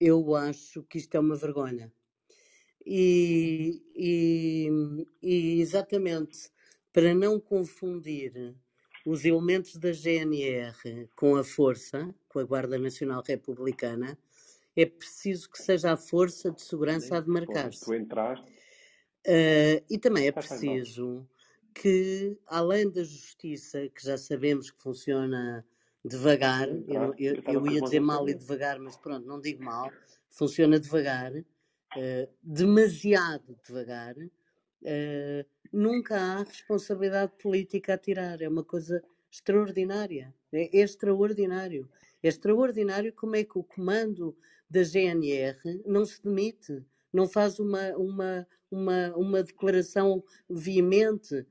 eu acho que isto é uma vergonha. E, e, e exatamente para não confundir os elementos da GNR com a força, com a Guarda Nacional Republicana, é preciso que seja a força de segurança a demarcar-se. Tu entraste. Uh, e também é preciso que, além da justiça, que já sabemos que funciona devagar, eu, eu, eu ia dizer mal e devagar, mas pronto, não digo mal, funciona devagar, uh, demasiado devagar, uh, nunca há responsabilidade política a tirar. É uma coisa extraordinária. É extraordinário. É extraordinário como é que o comando da GNR não se demite, não faz uma, uma, uma, uma declaração veemente.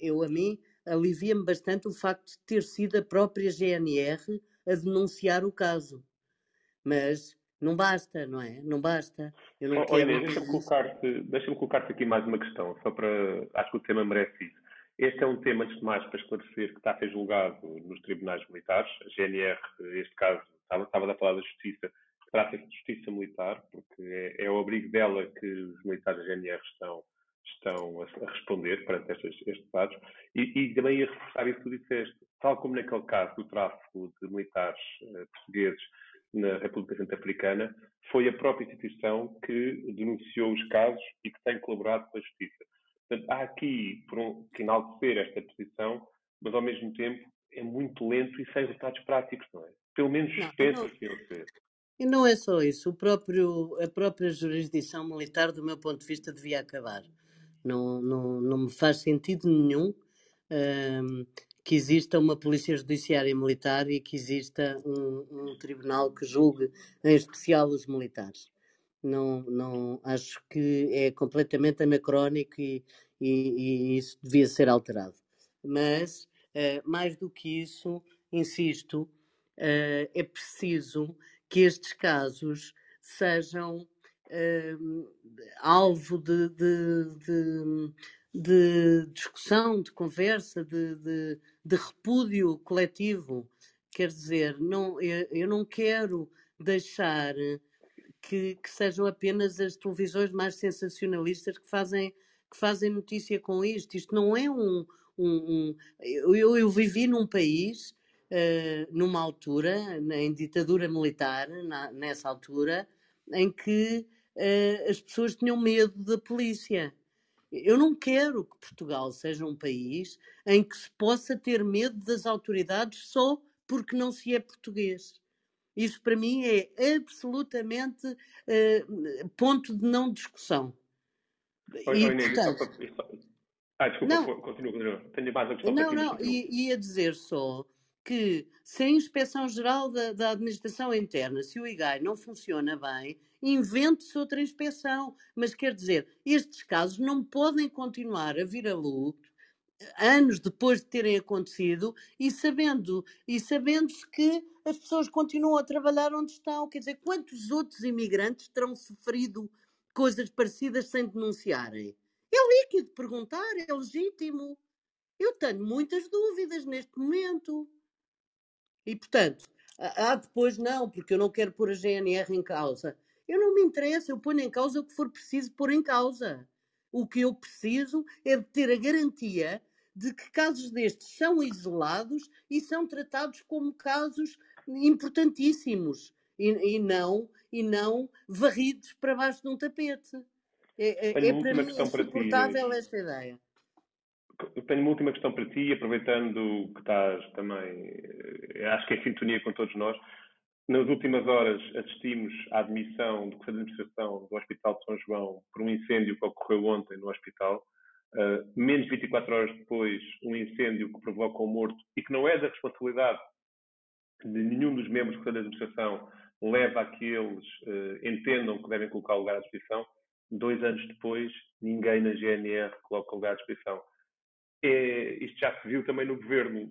Eu, a mim, alivia-me bastante o facto de ter sido a própria GNR a denunciar o caso. Mas não basta, não é? Não basta. Eu não oh, quero. Inês, deixa-me colocar-te deixa colocar aqui mais uma questão, só para. Acho que o tema merece isso. Este é um tema, antes de mais, para esclarecer que está a ser julgado nos tribunais militares. A GNR, neste caso, estava, estava a falar da justiça, trata-se de justiça militar, porque é, é o abrigo dela que os militares da GNR estão, estão a, a responder perante estes, estes dados. E, e, também ia reforçar isso que tu disseste. Tal como naquele caso do tráfico de militares uh, portugueses na República Centro-Africana, foi a própria instituição que denunciou os casos e que tem colaborado com a Justiça. Portanto, há aqui, por um, que enaltecer esta posição, mas ao mesmo tempo é muito lento e sem resultados práticos, não é? Pelo menos tenta-se ser. E não é só isso, o próprio, a própria jurisdição militar, do meu ponto de vista, devia acabar. Não, não, não me faz sentido nenhum um, que exista uma polícia judiciária militar e que exista um, um tribunal que julgue, em especial, os militares. Não, não acho que é completamente anacrónico e, e, e isso devia ser alterado. Mas, uh, mais do que isso, insisto, uh, é preciso que estes casos sejam uh, alvo de, de, de, de, discussão, de conversa, de, de, de repúdio coletivo. Quer dizer, não, eu, eu não quero deixar que, que, sejam apenas as televisões mais sensacionalistas que fazem, que fazem notícia com isto. Isto não é um. um, um eu, eu, vivi num país, uh, numa altura, em ditadura militar, na, nessa altura, em que uh, as pessoas tinham medo da polícia. Eu não quero que Portugal seja um país em que se possa ter medo das autoridades só porque não se é português. Isso para mim é absolutamente uh, ponto de não discussão. Oi, e, Inês, portanto, Ah, desculpa, não, continua, continua. Tenho mais a questão Não, não, ia dizer só que se a Inspeção Geral da, da Administração Interna, se o IGAI não funciona bem, invente-se outra inspeção. Mas quer dizer, estes casos não podem continuar a vir à luz anos depois de terem acontecido e sabendo e sabendo-se que as pessoas continuam a trabalhar onde estão. Quer dizer, quantos outros imigrantes terão sofrido coisas parecidas sem denunciarem? É líquido perguntar, é legítimo. Eu tenho muitas dúvidas neste momento. E, portanto, ah, depois não, porque eu não quero pôr a GNR em causa. Eu não me interessa, eu ponho em causa o que for preciso pôr em causa. O que eu preciso é de ter a garantia de que casos destes são isolados e são tratados como casos importantíssimos e, e não, e não varridos para baixo de um tapete. É, é, é para mim insuportável esta ideia. Tenho uma última questão para ti, aproveitando que estás também, eh, acho que é sintonia com todos nós. Nas últimas horas assistimos à admissão do Conselho de Administração do Hospital de São João por um incêndio que ocorreu ontem no hospital. Uh, menos de 24 horas depois, um incêndio que provoca um morto e que não é da responsabilidade de nenhum dos membros do Conselho de Administração, leva a que eles uh, entendam que devem colocar o lugar à disposição. Dois anos depois, ninguém na GNR coloca o lugar à disposição é, isto já se viu também no governo.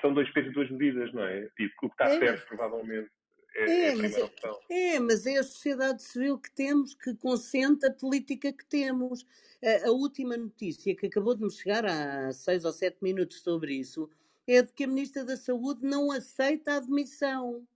São dois pesos e duas medidas, não é? E o que está é. certo, provavelmente, é, é, é a primeira é, opção. É, mas é a sociedade civil que temos que consente a política que temos. A, a, última notícia que acabou de me chegar há seis ou sete minutos sobre isso é de que a Ministra da Saúde não aceita a admissão.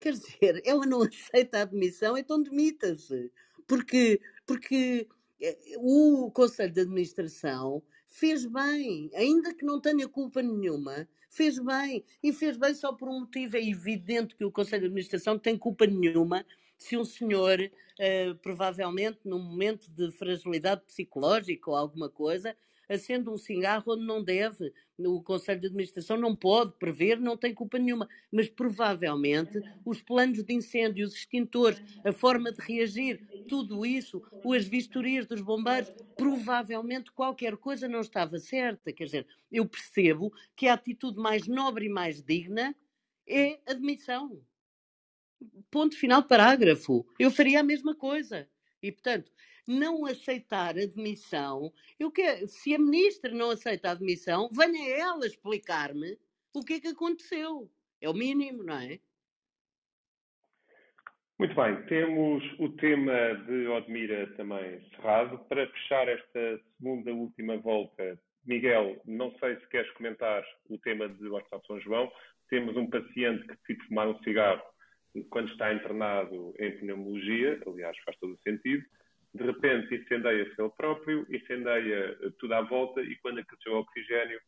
Quer dizer, ela não aceita a admissão, então demita-se. Porque, porque eh, o Conselho de Administração fez bem, ainda que não tenha culpa nenhuma, fez bem. E fez bem só por um motivo. É evidente que o Conselho de Administração tem culpa nenhuma se um senhor, uh, provavelmente num momento de fragilidade psicológica ou alguma coisa, acende um cigarro onde não deve. O Conselho de Administração não pode prever, não tem culpa nenhuma. Mas provavelmente os planos de incêndio, os extintores, a forma de reagir, tudo isso, as vistorias dos bombeiros, provavelmente qualquer coisa não estava certa. Quer dizer, eu percebo que a atitude mais nobre e mais digna é admissão. Ponto final, parágrafo. Eu faria a mesma coisa. E, portanto, não aceitar a demissão, eu quero, se a ministra não aceita a demissão, venha ela explicar-me o que é que aconteceu. É o mínimo, não é? Muito bem, temos o tema de Odmira também cerrado. Para fechar esta segunda última volta, Miguel, não sei se queres comentar o tema de Hospital São João. Temos um paciente que decide fumar um cigarro quando está internado em pneumologia, aliás, faz todo o sentido de repente incendeia-se ele próprio, incendeia eh, tudo à volta e quando acresceu o oxigênio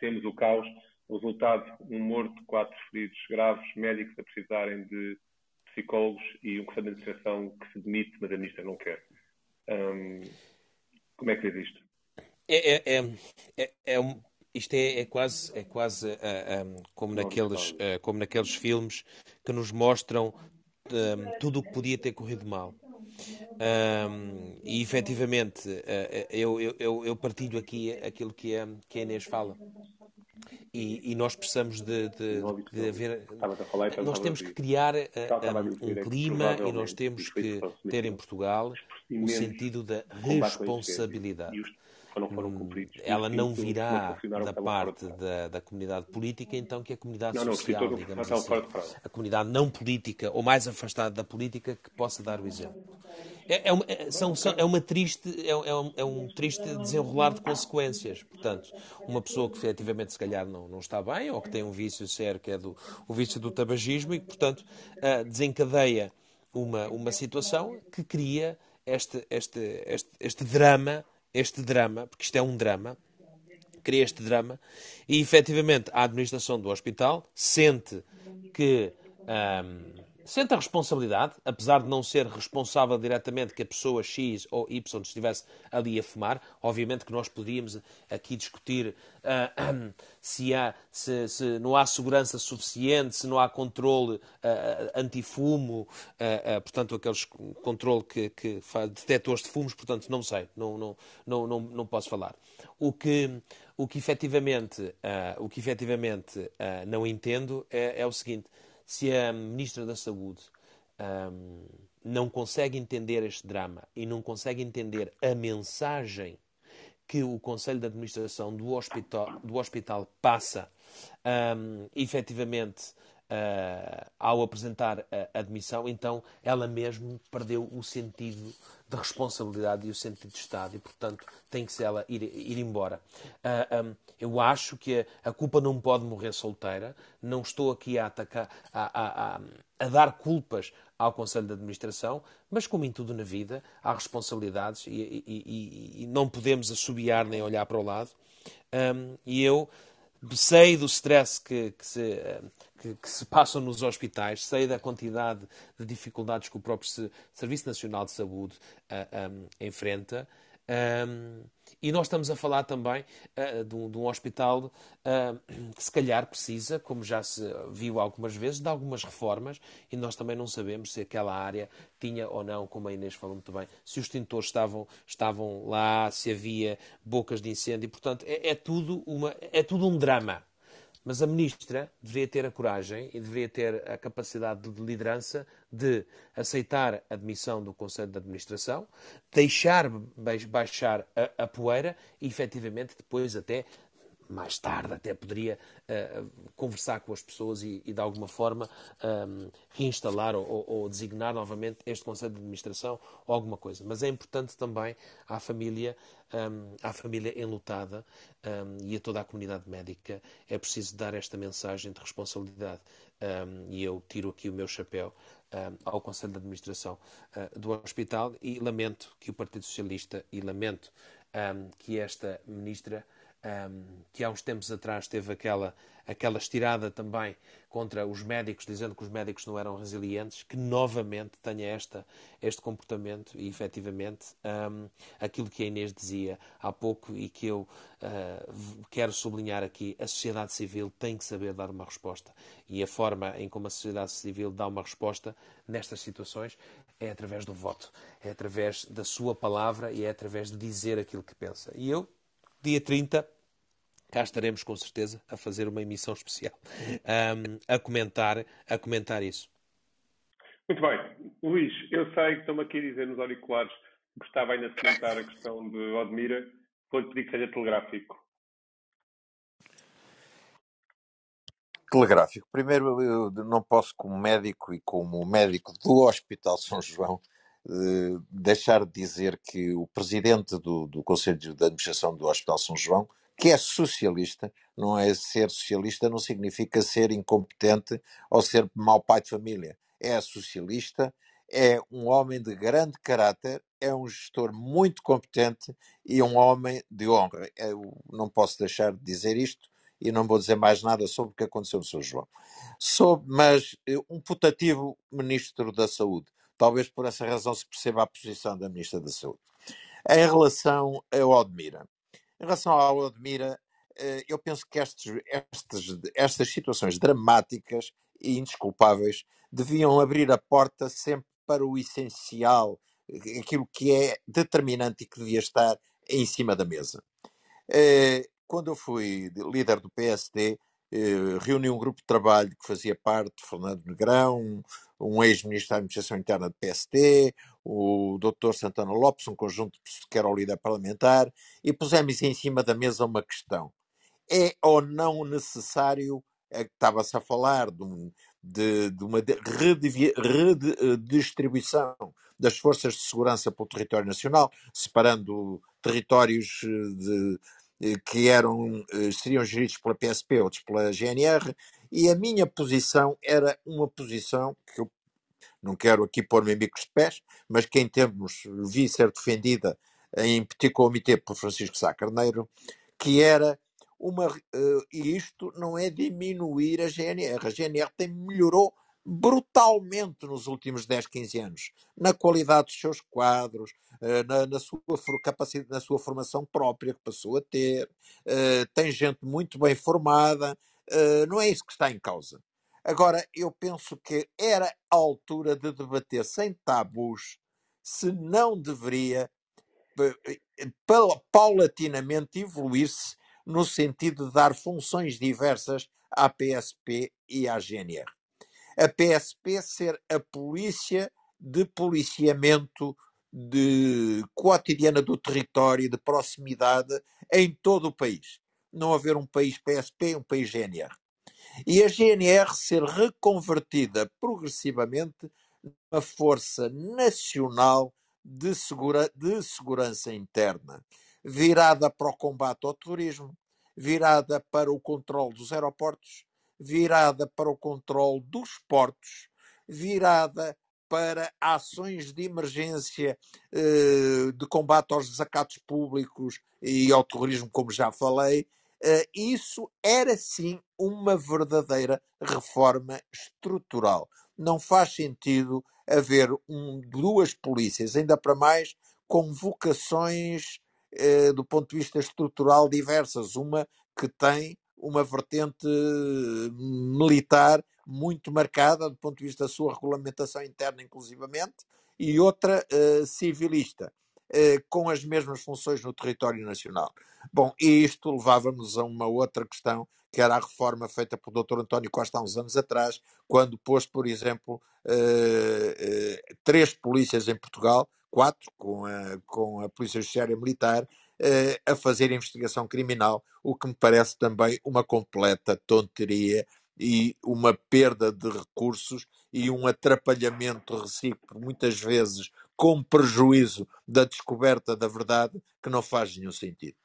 temos o caos, o resultado, um morto, quatro feridos graves, médicos a precisarem de psicólogos e um conselho de administração que se demite, mas a ministra não quer. Como é que vês isto? É, é, é, é, é um, isto é, é, quase, é quase uh, eh, um, como, naqueles, uh, como naqueles filmes que nos mostram tudo o que podia ter corrido mal. Um, e efetivamente, uh, eu, eu, eu, partilho aqui aquilo que a, que a Inês fala. E, e nós precisamos de, de, de haver. Nós temos que criar um clima e nós temos que ter em Portugal o sentido da responsabilidade foram, foram hum, cumpridos. Ela não virá da parte da, da, comunidade política, então que a comunidade não, social, não, digamos assim, a comunidade não política ou mais afastada da política que possa dar o exemplo. É, é, uma, é, são, são, é uma triste, é, é, um, é um triste desenrolar de consequências. Portanto, uma pessoa que efetivamente se calhar não, não está bem ou que tem um vício sério que é do, o vício do tabagismo e que, portanto, uh, desencadeia uma, uma situação que cria este, este, este, este drama este drama, porque isto é um drama, cria este drama, e efetivamente a administração do hospital sente que um, sente a responsabilidade, apesar de não ser responsável diretamente que a pessoa X ou Y estivesse ali a fumar. Obviamente que nós podíamos aqui discutir uh, se, há, se, se, não há segurança suficiente, se não há controle uh, antifumo, uh, portanto, aqueles controle que, que faz, detectores de fumos, portanto, não sei, não, não, não, não, não posso falar. O que, o que efetivamente, o que efetivamente não entendo é, é o seguinte se a Ministra da Saúde um, não consegue entender este drama e não consegue entender a mensagem que o Conselho de Administração do hospital, do hospital passa um, efetivamente uh, ao apresentar a admissão, então ela mesmo perdeu o sentido de responsabilidade e o sentido de Estado e, portanto, tem que se ela ir, ir embora. Uh, um, eu acho que a, a, culpa não pode morrer solteira. Não estou aqui a atacar, a, a, a, dar culpas ao Conselho de Administração, mas como em tudo na vida, há responsabilidades e, e, e, e não podemos assobiar nem olhar para o lado. Um, e eu sei do stress que, que, se, que, que, se passam nos hospitais, sei da quantidade de dificuldades que o próprio Serviço Nacional de Saúde uh, um, enfrenta. Um, e nós estamos a falar também uh, de, um, de, um, hospital uh, que se calhar precisa, como já se viu algumas vezes, de algumas reformas e nós também não sabemos se aquela área tinha ou não, como a Inês falou muito bem, se os extintores estavam, estavam lá, se havia bocas de incêndio. Portanto, é, é, tudo uma, é tudo um drama. Mas a ministra deveria ter a coragem e deveria ter a capacidade de liderança de aceitar a admissão do Conselho de Administração, deixar baixar a, a poeira e, efetivamente, depois até mais tarde até poderia uh, conversar com as pessoas e, e de alguma forma um, reinstalar ou, ou, designar novamente este Conselho de Administração ou alguma coisa. Mas é importante também à família, um, à família enlutada um, e a toda a comunidade médica, é preciso dar esta mensagem de responsabilidade. e eu tiro aqui o meu chapéu ao Conselho de Administração uh, do Hospital e lamento que o Partido Socialista e lamento que esta ministra um, que há uns tempos atrás teve aquela, aquela estirada também contra os médicos, dizendo que os médicos não eram resilientes, que novamente tenha esta, este comportamento e, efetivamente, um, aquilo que a Inês dizia há pouco e que eu uh, quero sublinhar aqui, a sociedade civil tem que saber dar uma resposta. E a forma em como a sociedade civil dá uma resposta nestas situações é através do voto, é através da sua palavra e é através de dizer aquilo que pensa. E eu, dia 30, cá estaremos com certeza a fazer uma emissão especial um, a, comentar, a comentar isso. Muito bem. Luís, eu sei que estão-me aqui a dizer nos auriculares que gostava ainda de comentar a questão de Odmira. Vou-lhe pedir que seja telegráfico. Telegráfico. Primeiro, eu não posso, como médico e como médico do Hospital São João, deixar de dizer que o presidente do, do Conselho de Administração do Hospital São João, que é socialista, não é ser socialista não significa ser incompetente ou ser mau pai de família. É socialista, é um homem de grande caráter, é um gestor muito competente e um homem de honra. Eu não posso deixar de dizer isto e não vou dizer mais nada sobre o que aconteceu no São João. Sobre, mas eh, um putativo ministro da Saúde Talvez por essa razão se perceba a posição da Ministra da Saúde. Em relação a Odmira. Em relação a Odmira, eh, eu penso que estes, estes, estas situações dramáticas e indesculpáveis deviam abrir a porta sempre para o essencial, aquilo que é determinante e que devia estar em cima da mesa. Eh, quando eu fui líder do PSD, eh, reuni um grupo de trabalho que fazia parte de Fernando Negrão, um ex-ministro da Administração Interna do PST, o Dr. Santana Lopes, um conjunto que era o líder parlamentar, e pusemos em cima da mesa uma questão. É ou não necessário, é, estava-se a falar de, um, de, de uma redistribuição das forças de segurança pelo território nacional, separando territórios eh, de, eh, que eram, eh, seriam geridos pela PSP, outros pela GNR, e a minha posição era uma posição que eu não quero aqui pôr-me em bicos de pés, mas que em termos vi ser defendida em petit comité por Francisco Sá Carneiro, que era uma. E isto não é diminuir a GNR. A GNR tem, melhorou brutalmente nos últimos 10, 15 anos, na qualidade dos seus quadros, eh, na, na, sua capacidade, na sua formação própria que passou a ter, eh, tem gente muito bem formada, eh, não é isso que está em causa. Agora, eu penso que era a altura de debater sem tabus se não deveria paulatinamente evoluir-se no sentido de dar funções diversas à PSP e à GNR a PSP ser a polícia de policiamento de cotidiana do território, de proximidade em todo o país. Não haver um país PSP, um país GNR. e a GNR ser reconvertida progressivamente numa força nacional de, segura, de segurança interna, virada para o combate ao terrorismo, virada para o controle dos aeroportos, virada para o controle dos portos, virada para ações de emergência eh, de combate aos desacatos públicos e ao terrorismo, como já falei, eh, isso era sim uma verdadeira reforma estrutural. Não faz sentido haver um, duas polícias, ainda para mais com vocações eh, do ponto de vista estrutural diversas. Uma que tem uma vertente militar muito marcada do ponto de vista da sua regulamentação interna, inclusivamente, e outra uh, civilista, uh, com as mesmas funções no território nacional. Bom, e isto levava-nos a uma outra questão, que era a reforma feita pelo Dr. António Costa há uns anos atrás, quando pôs, por exemplo, uh, três polícias em Portugal, quatro, com a, com a Polícia Judiciária Militar, a fazer investigação criminal, o que me parece também uma completa tonteria e uma perda de recursos e um atrapalhamento recíproco, muitas vezes com prejuízo da descoberta da verdade, que não faz nenhum sentido.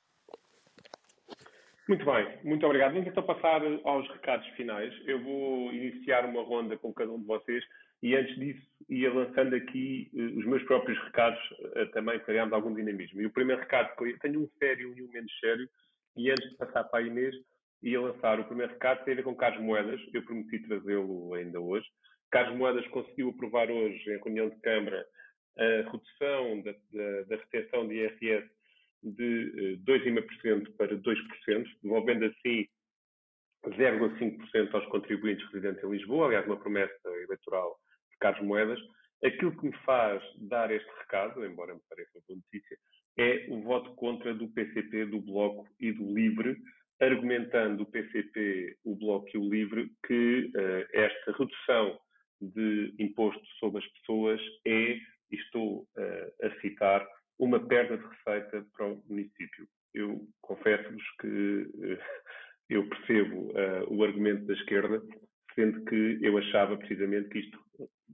Muito bem, muito obrigado. Vamos então passar aos recados finais. Eu vou iniciar uma ronda com cada um de vocês e antes disso ia lançando aqui uh, os meus próprios recados, uh, também criando algum dinamismo. E o primeiro recado, tenho um sério e um menos sério, e antes de passar para a Inês, ia lançar o primeiro recado, tem a ver com Carlos Moedas, eu prometi trazê-lo ainda hoje. Carlos Moedas conseguiu aprovar hoje, em reunião de Câmara, a redução da, da, da retenção de IRS de 2,5% uh, para 2%, devolvendo assim 0,5% aos contribuintes residentes em Lisboa, aliás, uma promessa eleitoral Carlos Moedas. Aquilo que me faz dar este recado, embora me pareça uma boa notícia, é o voto contra do PCP, do Bloco e do Livre, argumentando o PCP, o Bloco e o Livre que uh, esta redução de imposto sobre as pessoas é, e estou uh, a citar, uma perda de receita para o município. Eu confesso-vos que uh, eu percebo o argumento da esquerda, sendo que eu achava precisamente que isto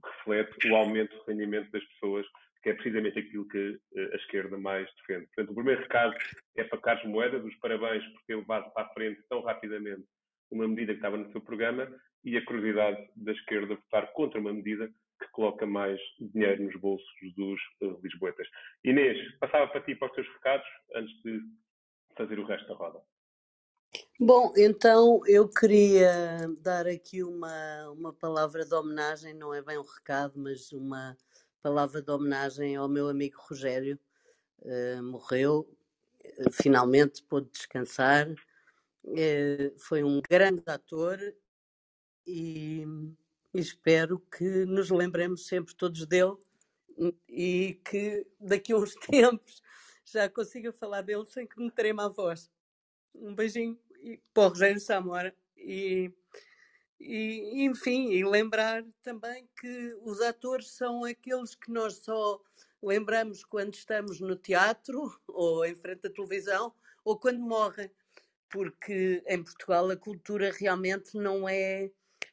reflete o aumento do rendimento das pessoas, que é precisamente aquilo que eh, a esquerda mais defende. Portanto, o primeiro recado é para Carlos Moedas, os parabéns por ter levado para a frente tão rapidamente uma medida que estava no seu programa e a curiosidade da esquerda votar contra uma medida que coloca mais dinheiro nos bolsos dos uh, lisboetas. Inês, passava para ti para os teus recados antes de fazer o resto da roda. Bom, então eu queria dar aqui uma, uma palavra de homenagem, não é bem um recado, mas uma palavra de homenagem ao meu amigo Rogério. Uh, morreu, uh, finalmente pôde descansar. Uh, foi um grande ator e, e espero que nos lembremos sempre todos dele e que daqui a uns tempos já consiga falar dele sem que me trema a voz. Um beijinho para o Rogério Samora e, e, enfim, e lembrar também que os atores são aqueles que nós só lembramos quando estamos no teatro ou em frente à televisão ou quando morrem, porque em Portugal a cultura realmente não é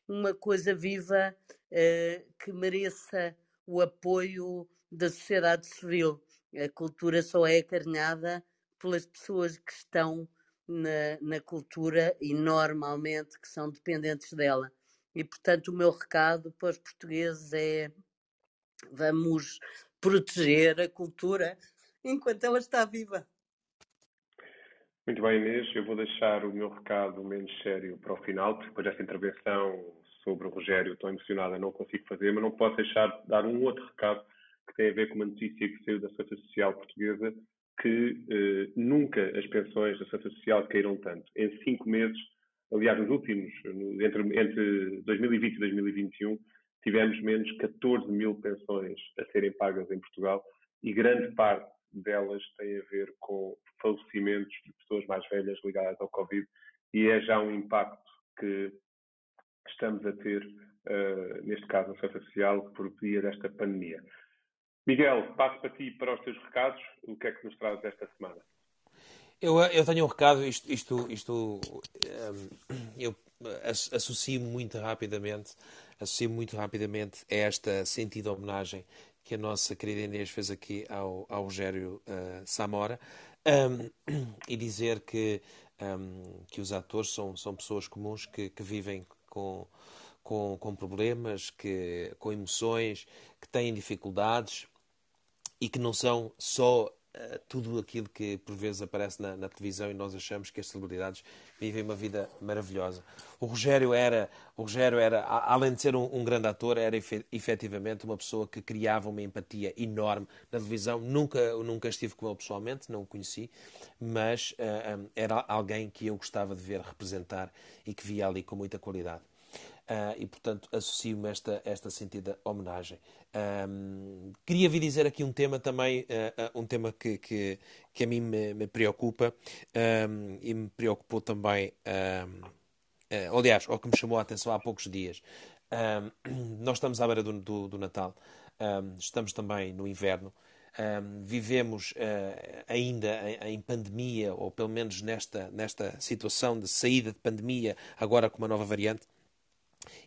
uma coisa viva uh, que mereça o apoio da sociedade civil. A cultura só é acarinhada pelas pessoas que estão na, na cultura e normalmente que são dependentes dela. E, portanto, o meu recado para os portugueses é vamos proteger a cultura enquanto ela está viva. Muito bem, Inês. Eu vou deixar o meu recado menos sério para o final, porque depois desta intervenção sobre o Rogério, tão emocionada, não consigo fazer, mas não posso deixar de dar um outro recado que tem a ver com uma notícia que saiu da Segurança Social Portuguesa que eh, nunca as pensões da Segurança Social caíram tanto. Em cinco meses, aliás, nos últimos, entre, entre 2020 e 2021, tivemos menos 14 mil pensões a serem pagas em Portugal e grande parte delas tem a ver com falecimentos de pessoas mais velhas ligadas ao Covid e é já um impacto que estamos a ter, uh, neste caso, na Segurança Social, por via desta pandemia. Miguel, passo para ti para os teus recados. O que é que nos traz esta semana? Eu, eu tenho um recado, isto, isto, isto um, eu associo muito rapidamente, associo muito rapidamente a esta sentida homenagem que a nossa querida Inês fez aqui ao, ao Rogério uh, Samora um, e dizer que, um, que os atores são, são pessoas comuns que, que vivem com, com, com problemas, que, com emoções, que têm dificuldades e que não são só uh, tudo aquilo que por vezes aparece na, na, televisão e nós achamos que as celebridades vivem uma vida maravilhosa. O Rogério era, o Rogério era além de ser um, um grande ator, era efetivamente uma pessoa que criava uma empatia enorme na televisão. Nunca, nunca estive com ele pessoalmente, não o conheci, mas uh, eh, um, era alguém que eu gostava de ver representar e que via ali com muita qualidade. Uh, e, portanto, associo-me esta, esta sentida homenagem. Um, queria vir dizer aqui um tema também, uh, um tema que, que, que a mim me, me preocupa um, e me preocupou também, um, aliás, ou que me chamou a atenção há poucos dias. nós estamos à beira do, do, do Natal, estamos também no inverno. Um, vivemos uh, ainda em, em, pandemia, ou pelo menos nesta, nesta situação de saída de pandemia, agora com uma nova variante.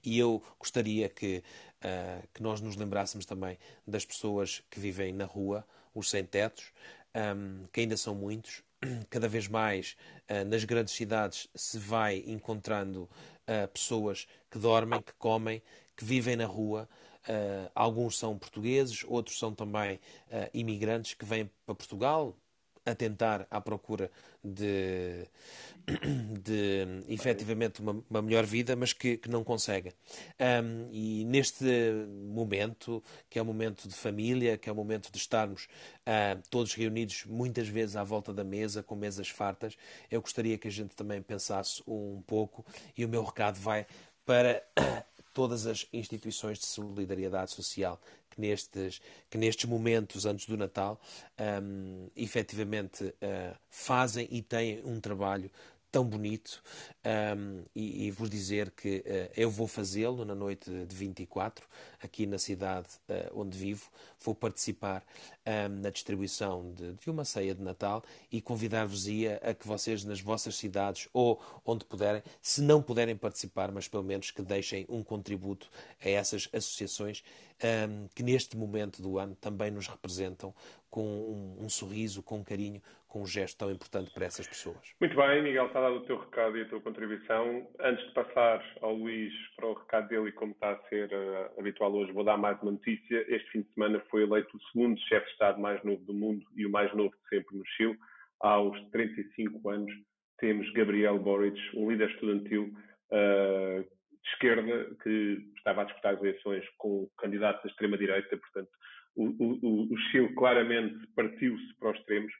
E eu gostaria que, uh, que nós nos lembrássemos também das pessoas que vivem na rua, os sem-tetos, um, que ainda são muitos. Cada vez mais uh, nas grandes cidades se vai encontrando uh, pessoas que dormem, que comem, que vivem na rua. alguns são portugueses, outros são também imigrantes que vêm para Portugal, a tentar à procura de, de efetivamente uma, uma melhor vida, mas que, que não conseguem. Um, e neste momento, que é um momento de família, que é um momento de estarmos uh, todos reunidos muitas vezes à volta da mesa, com mesas fartas, eu gostaria que a gente também pensasse um pouco, e o meu recado vai para todas as instituições de solidariedade social que nestes, que nestes momentos antes do Natal um, efetivamente uh, fazem e têm um trabalho tão bonito um, e, e, vos dizer que uh, eu vou fazê-lo na noite de 24, aqui na cidade uh, onde vivo. Vou participar um, na distribuição de, de, uma ceia de Natal e convidar-vos a que vocês, nas vossas cidades ou onde puderem, se não puderem participar, mas pelo menos que deixem um contributo a essas associações um, que neste momento do ano também nos representam com um, um sorriso, com carinho, com um gesto tão importante para essas pessoas. Muito bem, Miguel, está dado o teu recado e a tua contribuição. Antes de passar ao Luís para o recado dele e como está a ser uh, habitual hoje, vou dar mais uma notícia. Este fim de semana foi eleito o segundo chefe de Estado mais novo do mundo e o mais novo de sempre no Chile. Aos 35 anos temos Gabriel Boric, um líder estudantil uh, de esquerda que estava a disputar as eleições com candidatos da extrema-direita, portanto, o, o, o Chile claramente partiu-se para os extremos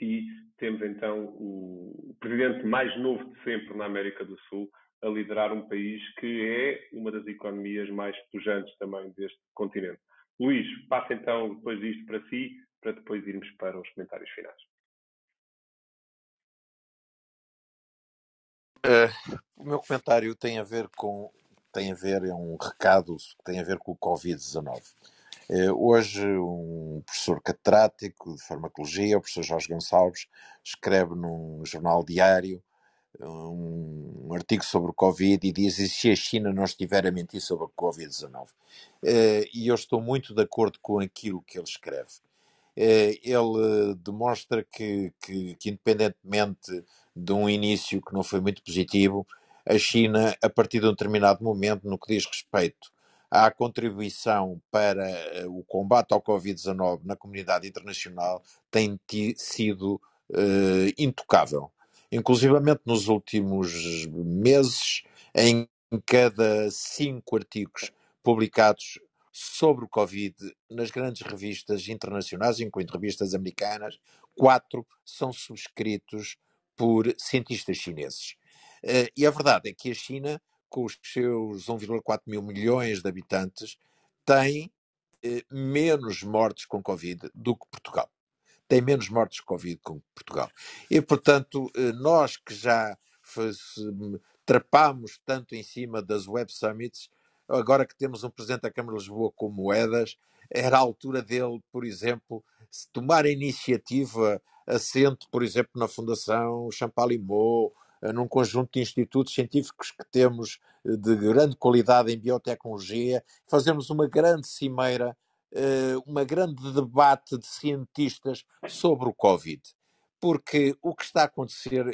e temos então o presidente mais novo de sempre na América do Sul a liderar um país que é uma das economias mais pujantes também deste continente. Luís, passa então depois disto para si, para depois irmos para os comentários finais. Uh, o meu comentário tem a ver com tem a ver é um recado tem a ver com o Covid-19. Eh, hoje, um professor catedrático de farmacologia, o professor Jorge Gonçalves, escreve num jornal diário um, artigo sobre o Covid e diz: e se a China não estiver a mentir sobre o Covid-19? Eh, e eu estou muito de acordo com aquilo que ele escreve. Eh, ele demonstra que, que, que, independentemente de um início que não foi muito positivo, a China, a partir de um determinado momento, no que diz respeito à contribuição para eh, o combate ao Covid-19 na comunidade internacional tem sido uh, intocável. Inclusivamente nos últimos meses, em cada cinco artigos publicados sobre o Covid nas grandes revistas internacionais, incluindo revistas americanas, quatro são subscritos por cientistas chineses. Uh, e a verdade é que a China com os seus 1,4 mil milhões de habitantes, tem eh, menos mortes com Covid do que Portugal. Tem menos mortes com Covid que Portugal. E, portanto, eh, nós que já trapámos tanto em cima das Web Summits, agora que temos um Presidente da Câmara de Lisboa com moedas, era a altura dele, por exemplo, tomar a iniciativa assente, por exemplo, na Fundação Champalimau, num conjunto de institutos científicos que temos de grande qualidade em biotecnologia, fazermos uma grande cimeira, uma grande debate de cientistas sobre o Covid. Porque o que está a acontecer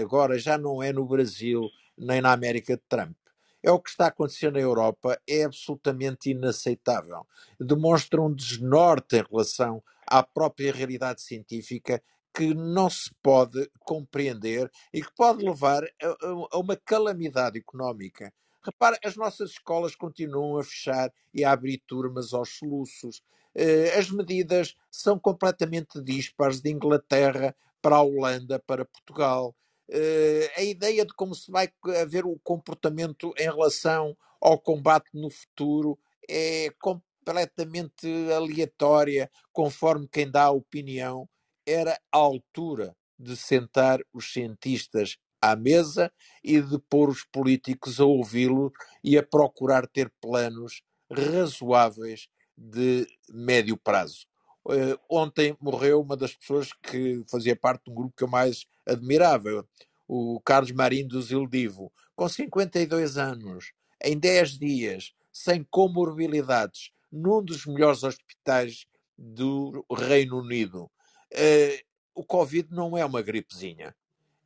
agora já não é no Brasil nem na América de Trump é o que está a acontecer na Europa, é absolutamente inaceitável. Demonstra um desnorte em relação à própria realidade científica que não se pode compreender e que pode levar a, a uma calamidade económica. Repara, as nossas escolas continuam a fechar e a abrir turmas aos soluços. Eh, as medidas são completamente dispares de Inglaterra para a Holanda, para Portugal. Uh, a ideia de como se vai haver o comportamento em relação ao combate no futuro é completamente aleatória, conforme quem dá a opinião. Era a altura de sentar os cientistas à mesa e de pôr os políticos a ouvi-lo e a procurar ter planos razoáveis de médio prazo. Uh, ontem morreu uma das pessoas que fazia parte de um grupo que eu mais admirava, o Carlos Marinho do Zildivo, com 52 anos, em 10 dias, sem comorbilidades, num dos melhores hospitais do Reino Unido. Uh, o Covid não é uma gripezinha.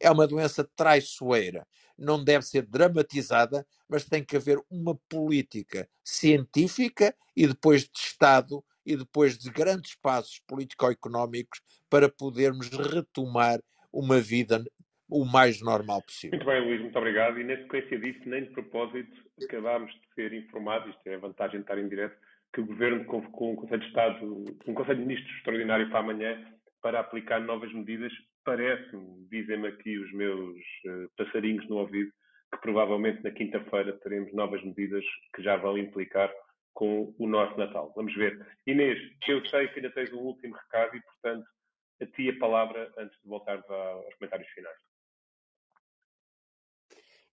É uma doença traiçoeira. Não deve ser dramatizada, mas tem que haver uma política científica e depois de Estado e depois de grandes passos político-económicos para podermos retomar uma vida o mais normal possível. Muito bem, Luís, muito obrigado. E na sequência disso, nem de propósito, acabámos de ser informados, isto é a vantagem de estar em direto, que o Governo convocou um Conselho de Estado, um Conselho de Ministros extraordinário para amanhã para aplicar novas medidas. Parece-me, dizem-me aqui os meus uh, passarinhos no ouvido, que provavelmente na quinta-feira teremos novas medidas que já vão implicar com o nosso Natal. Vamos ver. Inês, eu sei que ainda tens um último recado e, portanto, a ti a palavra antes de voltarmos aos comentários finais.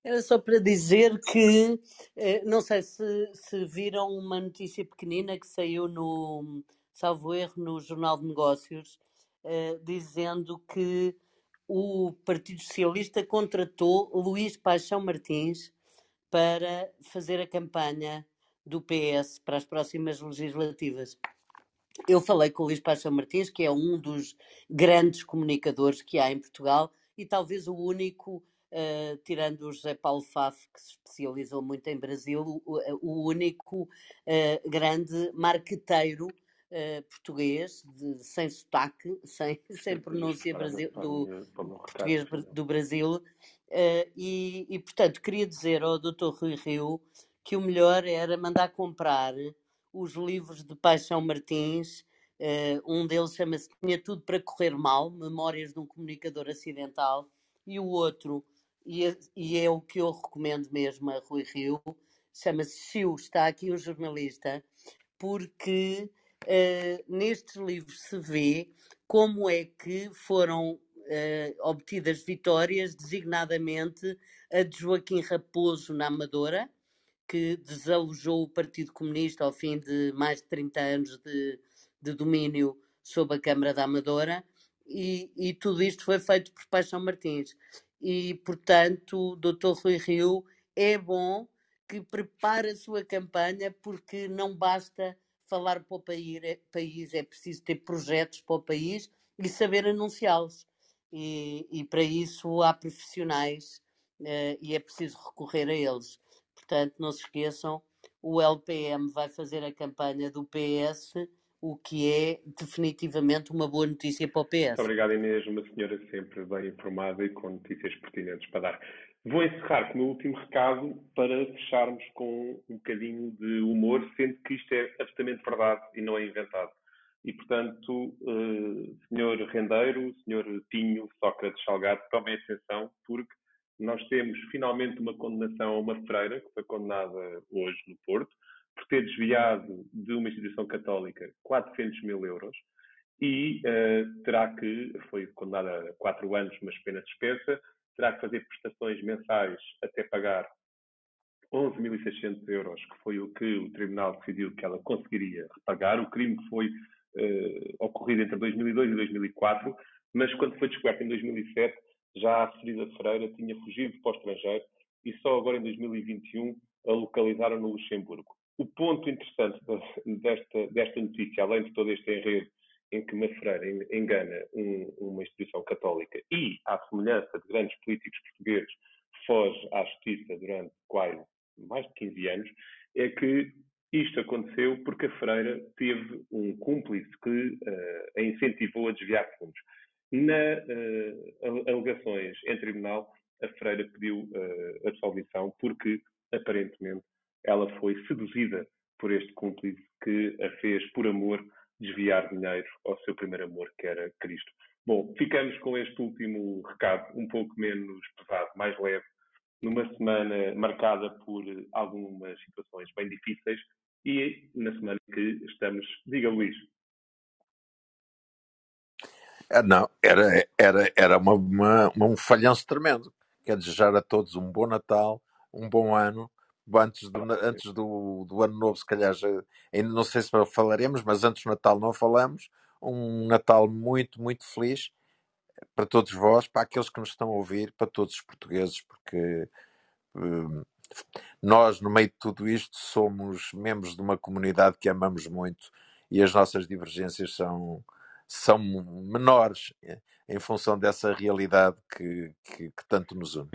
Era só para dizer que, eh, não sei se, se viram uma notícia pequenina que saiu no, salvo erro, no Jornal de Negócios, eh, dizendo que o Partido Socialista contratou Luís Paixão Martins para fazer a campanha do PS para as próximas legislativas. Eu falei com o Luís Paixão Martins, que é um dos grandes comunicadores que há em Portugal e talvez o único, uh, tirando o José Paulo Faf, que se especializou muito em Brasil, o, o único uh, grande marqueteiro uh, português, de, sem sotaque, sem, sem pronúncia Brasil, do, português do Brasil. E, e, portanto, queria dizer ao Dr. Rui Rio que o melhor era mandar comprar os livros de Paixão Martins. Uh, um deles chama-se Tinha Tudo para Correr Mal, Memórias de um Comunicador Acidental, e o outro, e é, e é o que eu recomendo mesmo a Rui Rio, chama-se Chiu, está aqui um jornalista, porque uh, nestes livros se vê como é que foram uh, obtidas vitórias, designadamente a de Joaquim Raposo na Amadora, que desalojou o Partido Comunista ao fim de mais de 30 anos de, de domínio sobre a Câmara da Amadora, e, e, tudo isto foi feito por Paixão Martins. E, portanto, Dr. Rui Rio é bom que prepare a sua campanha, porque não basta falar para o país, é, preciso ter projetos para o país e saber anunciá-los. E, e, para isso há profissionais uh, e é preciso recorrer a eles. Portanto, não se esqueçam, o LPM vai fazer a campanha do PS, o que é definitivamente uma boa notícia para o PS. Muito obrigado, Inês, uma senhora sempre bem informada e com notícias pertinentes para dar. Vou encerrar com o meu último recado para fecharmos com um bocadinho de humor, sendo que isto é absolutamente verdade e não é inventado. E, portanto, uh, senhor Rendeiro, senhor Pinho, Sócrates Salgado, tomem atenção, porque nós temos finalmente uma condenação a uma freira, que foi condenada hoje no Porto, por ter desviado de uma instituição católica 400 mil euros e uh, terá que, foi condenada a quatro anos, mas pena dispensa, terá que fazer prestações mensais até pagar 11.600 euros, que foi o que o Tribunal decidiu que ela conseguiria repagar. O crime foi uh, ocorrido entre 2002 e 2004, mas quando foi descoberto em 2007, já a ferida Freira tinha fugido para o estrangeiro e só agora em 2021 a localizaram no Luxemburgo. O ponto interessante desta, desta notícia, além de todo este enredo em que Mafreira engana um, uma instituição católica e, à semelhança de grandes políticos portugueses, foge à justiça durante quase mais de 15 anos, é que isto aconteceu porque a Freira teve um cúmplice que uh, a incentivou a desviar fundos. Na uh, alegações em tribunal, a Freira pediu uh, absolvição porque, aparentemente, ela foi seduzida por este cúmplice que a fez, por amor, desviar dinheiro ao seu primeiro amor, que era Cristo. Bom, ficamos com este último recado, um pouco menos pesado, mais leve, numa semana marcada por algumas situações bem difíceis e na semana que estamos. Diga, Luís. Ah, não, era, era, era uma, uma, um falhanço tremendo. Quer desejar a todos um bom Natal, um bom ano. Antes do, antes do, do ano novo, se calhar, já, ainda não sei se falaremos, mas antes do Natal não falamos. Um Natal muito, muito feliz para todos vós, para aqueles que nos estão a ouvir, para todos os portugueses, porque hum, nós, no meio de tudo isto, somos membros de uma comunidade que amamos muito e as nossas divergências são, são menores eh, em função dessa realidade que, que, que tanto nos une.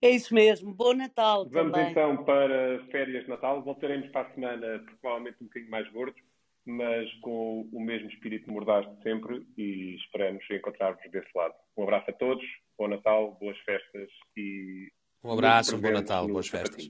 É isso mesmo. Bom Natal Vamos também. então para férias de Natal. Voltaremos para a semana, provavelmente um bocadinho mais gordos, mas com o mesmo espírito mordaz de sempre e esperamos encontrar-vos desse lado. Um abraço a todos, bom Natal, boas festas e um abraço, um bom Natal, boas festas.